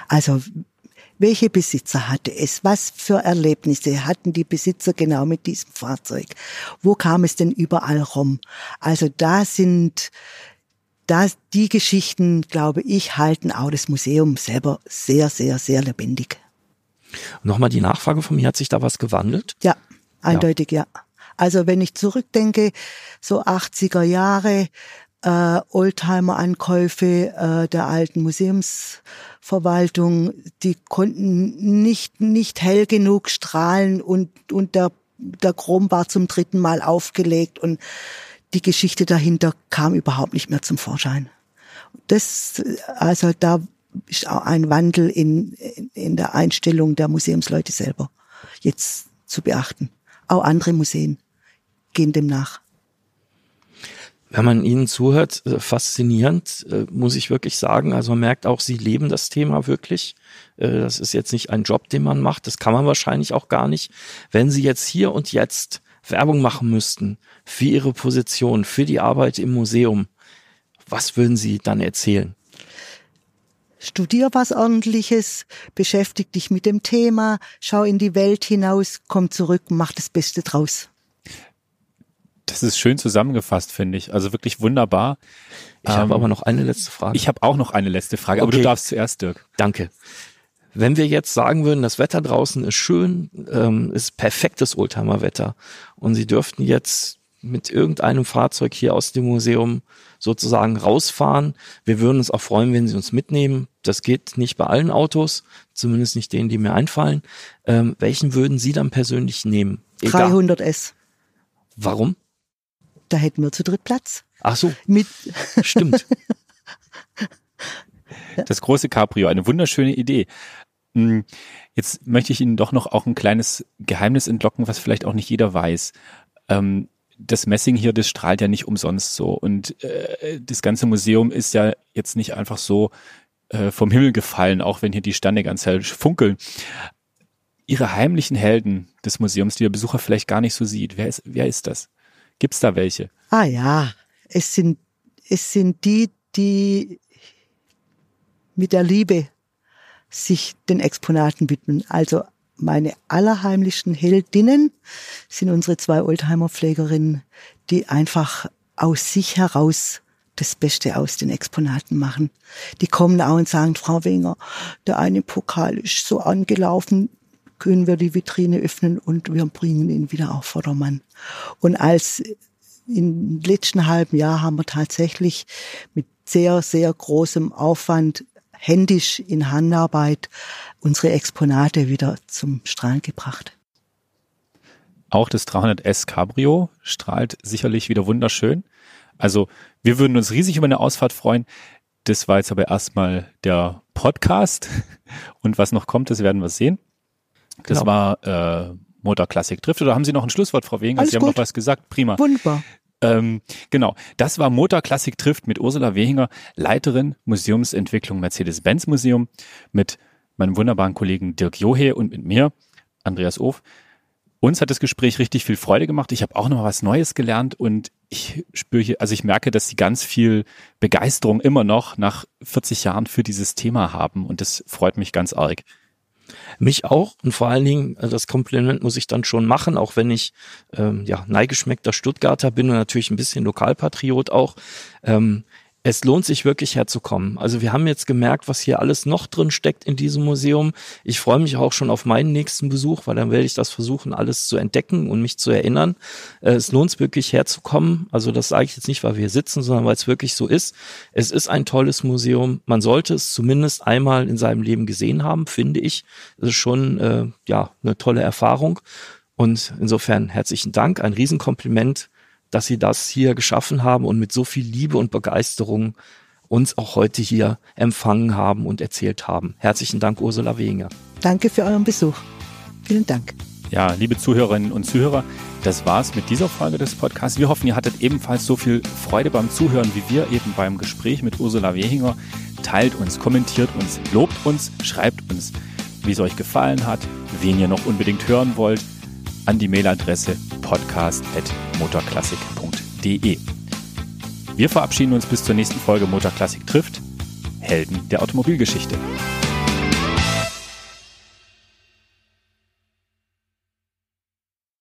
Also, welche Besitzer hatte es? Was für Erlebnisse hatten die Besitzer genau mit diesem Fahrzeug? Wo kam es denn überall rum? Also da sind, da, die Geschichten, glaube ich, halten auch das Museum selber sehr, sehr, sehr lebendig. Nochmal die Nachfrage von mir, hat sich da was gewandelt? Ja, eindeutig ja. Also wenn ich zurückdenke, so 80er Jahre, äh, Oldtimer-Ankäufe äh, der alten Museumsverwaltung, die konnten nicht, nicht hell genug strahlen und, und der, der Chrom war zum dritten Mal aufgelegt und die Geschichte dahinter kam überhaupt nicht mehr zum Vorschein. Das, also da ist auch ein Wandel in, in der Einstellung der Museumsleute selber jetzt zu beachten. Auch andere Museen gehen dem nach. Wenn man Ihnen zuhört, äh, faszinierend, äh, muss ich wirklich sagen. Also man merkt auch, Sie leben das Thema wirklich. Äh, Das ist jetzt nicht ein Job, den man macht. Das kann man wahrscheinlich auch gar nicht. Wenn Sie jetzt hier und jetzt Werbung machen müssten für Ihre Position, für die Arbeit im Museum, was würden Sie dann erzählen? Studier was ordentliches, beschäftig dich mit dem Thema, schau in die Welt hinaus, komm zurück, mach das Beste draus. Das ist schön zusammengefasst, finde ich. Also wirklich wunderbar. Ich ähm, habe aber noch eine letzte Frage. Ich habe auch noch eine letzte Frage, aber okay. du darfst zuerst, Dirk. Danke. Wenn wir jetzt sagen würden, das Wetter draußen ist schön, ähm, ist perfektes Oldtimer-Wetter und Sie dürften jetzt mit irgendeinem Fahrzeug hier aus dem Museum sozusagen rausfahren. Wir würden uns auch freuen, wenn Sie uns mitnehmen. Das geht nicht bei allen Autos, zumindest nicht denen, die mir einfallen. Ähm, welchen würden Sie dann persönlich nehmen? Egal. 300S. Warum? Da hätten wir zu dritt Platz. Ach so. Mit Stimmt. Das große Cabrio, eine wunderschöne Idee. Hm, jetzt möchte ich Ihnen doch noch auch ein kleines Geheimnis entlocken, was vielleicht auch nicht jeder weiß. Ähm, das Messing hier, das strahlt ja nicht umsonst so. Und äh, das ganze Museum ist ja jetzt nicht einfach so äh, vom Himmel gefallen, auch wenn hier die Stande ganz hell funkeln. Ihre heimlichen Helden des Museums, die der Besucher vielleicht gar nicht so sieht, wer ist, wer ist das? Gibt's da welche? Ah ja, es sind, es sind die, die mit der Liebe sich den Exponaten widmen. Also meine allerheimlichsten Heldinnen sind unsere zwei Oldtimer-Pflegerinnen, die einfach aus sich heraus das Beste aus den Exponaten machen. Die kommen auch und sagen, Frau Wenger, der eine Pokal ist so angelaufen, können wir die Vitrine öffnen und wir bringen ihn wieder auf Vordermann. Und als im letzten halben Jahr haben wir tatsächlich mit sehr, sehr großem Aufwand händisch in Handarbeit unsere Exponate wieder zum Strahlen gebracht. Auch das 300S Cabrio strahlt sicherlich wieder wunderschön. Also wir würden uns riesig über eine Ausfahrt freuen. Das war jetzt aber erstmal der Podcast. Und was noch kommt, das werden wir sehen. Das genau. war äh, Motor Classic Drift. Oder haben Sie noch ein Schlusswort, Frau Wenger? Sie haben noch was gesagt. Prima. Wunderbar. Ähm, genau, das war Motor Classic trifft mit Ursula Wehinger, Leiterin Museumsentwicklung Mercedes-Benz Museum, mit meinem wunderbaren Kollegen Dirk Johe und mit mir, Andreas Of. Uns hat das Gespräch richtig viel Freude gemacht. Ich habe auch noch was Neues gelernt und ich spüre hier, also ich merke, dass sie ganz viel Begeisterung immer noch nach 40 Jahren für dieses Thema haben und das freut mich ganz arg. Mich auch und vor allen Dingen, äh, das Kompliment muss ich dann schon machen, auch wenn ich ähm, ja neigeschmeckter Stuttgarter bin und natürlich ein bisschen Lokalpatriot auch. Ähm, es lohnt sich wirklich herzukommen. Also wir haben jetzt gemerkt, was hier alles noch drin steckt in diesem Museum. Ich freue mich auch schon auf meinen nächsten Besuch, weil dann werde ich das versuchen, alles zu entdecken und mich zu erinnern. Äh, es lohnt sich wirklich herzukommen. Also das sage ich jetzt nicht, weil wir hier sitzen, sondern weil es wirklich so ist. Es ist ein tolles Museum. Man sollte es zumindest einmal in seinem Leben gesehen haben, finde ich. Das ist schon äh, ja eine tolle Erfahrung. Und insofern herzlichen Dank, ein Riesenkompliment dass Sie das hier geschaffen haben und mit so viel Liebe und Begeisterung uns auch heute hier empfangen haben und erzählt haben. Herzlichen Dank, Ursula Wenger. Danke für euren Besuch. Vielen Dank. Ja, liebe Zuhörerinnen und Zuhörer, das war's mit dieser Folge des Podcasts. Wir hoffen, ihr hattet ebenfalls so viel Freude beim Zuhören wie wir eben beim Gespräch mit Ursula Wehinger. Teilt uns, kommentiert uns, lobt uns, schreibt uns, wie es euch gefallen hat, wen ihr noch unbedingt hören wollt, an die Mailadresse podcast.motorklassik.de. Wir verabschieden uns bis zur nächsten Folge Motorklassik trifft. Helden der Automobilgeschichte.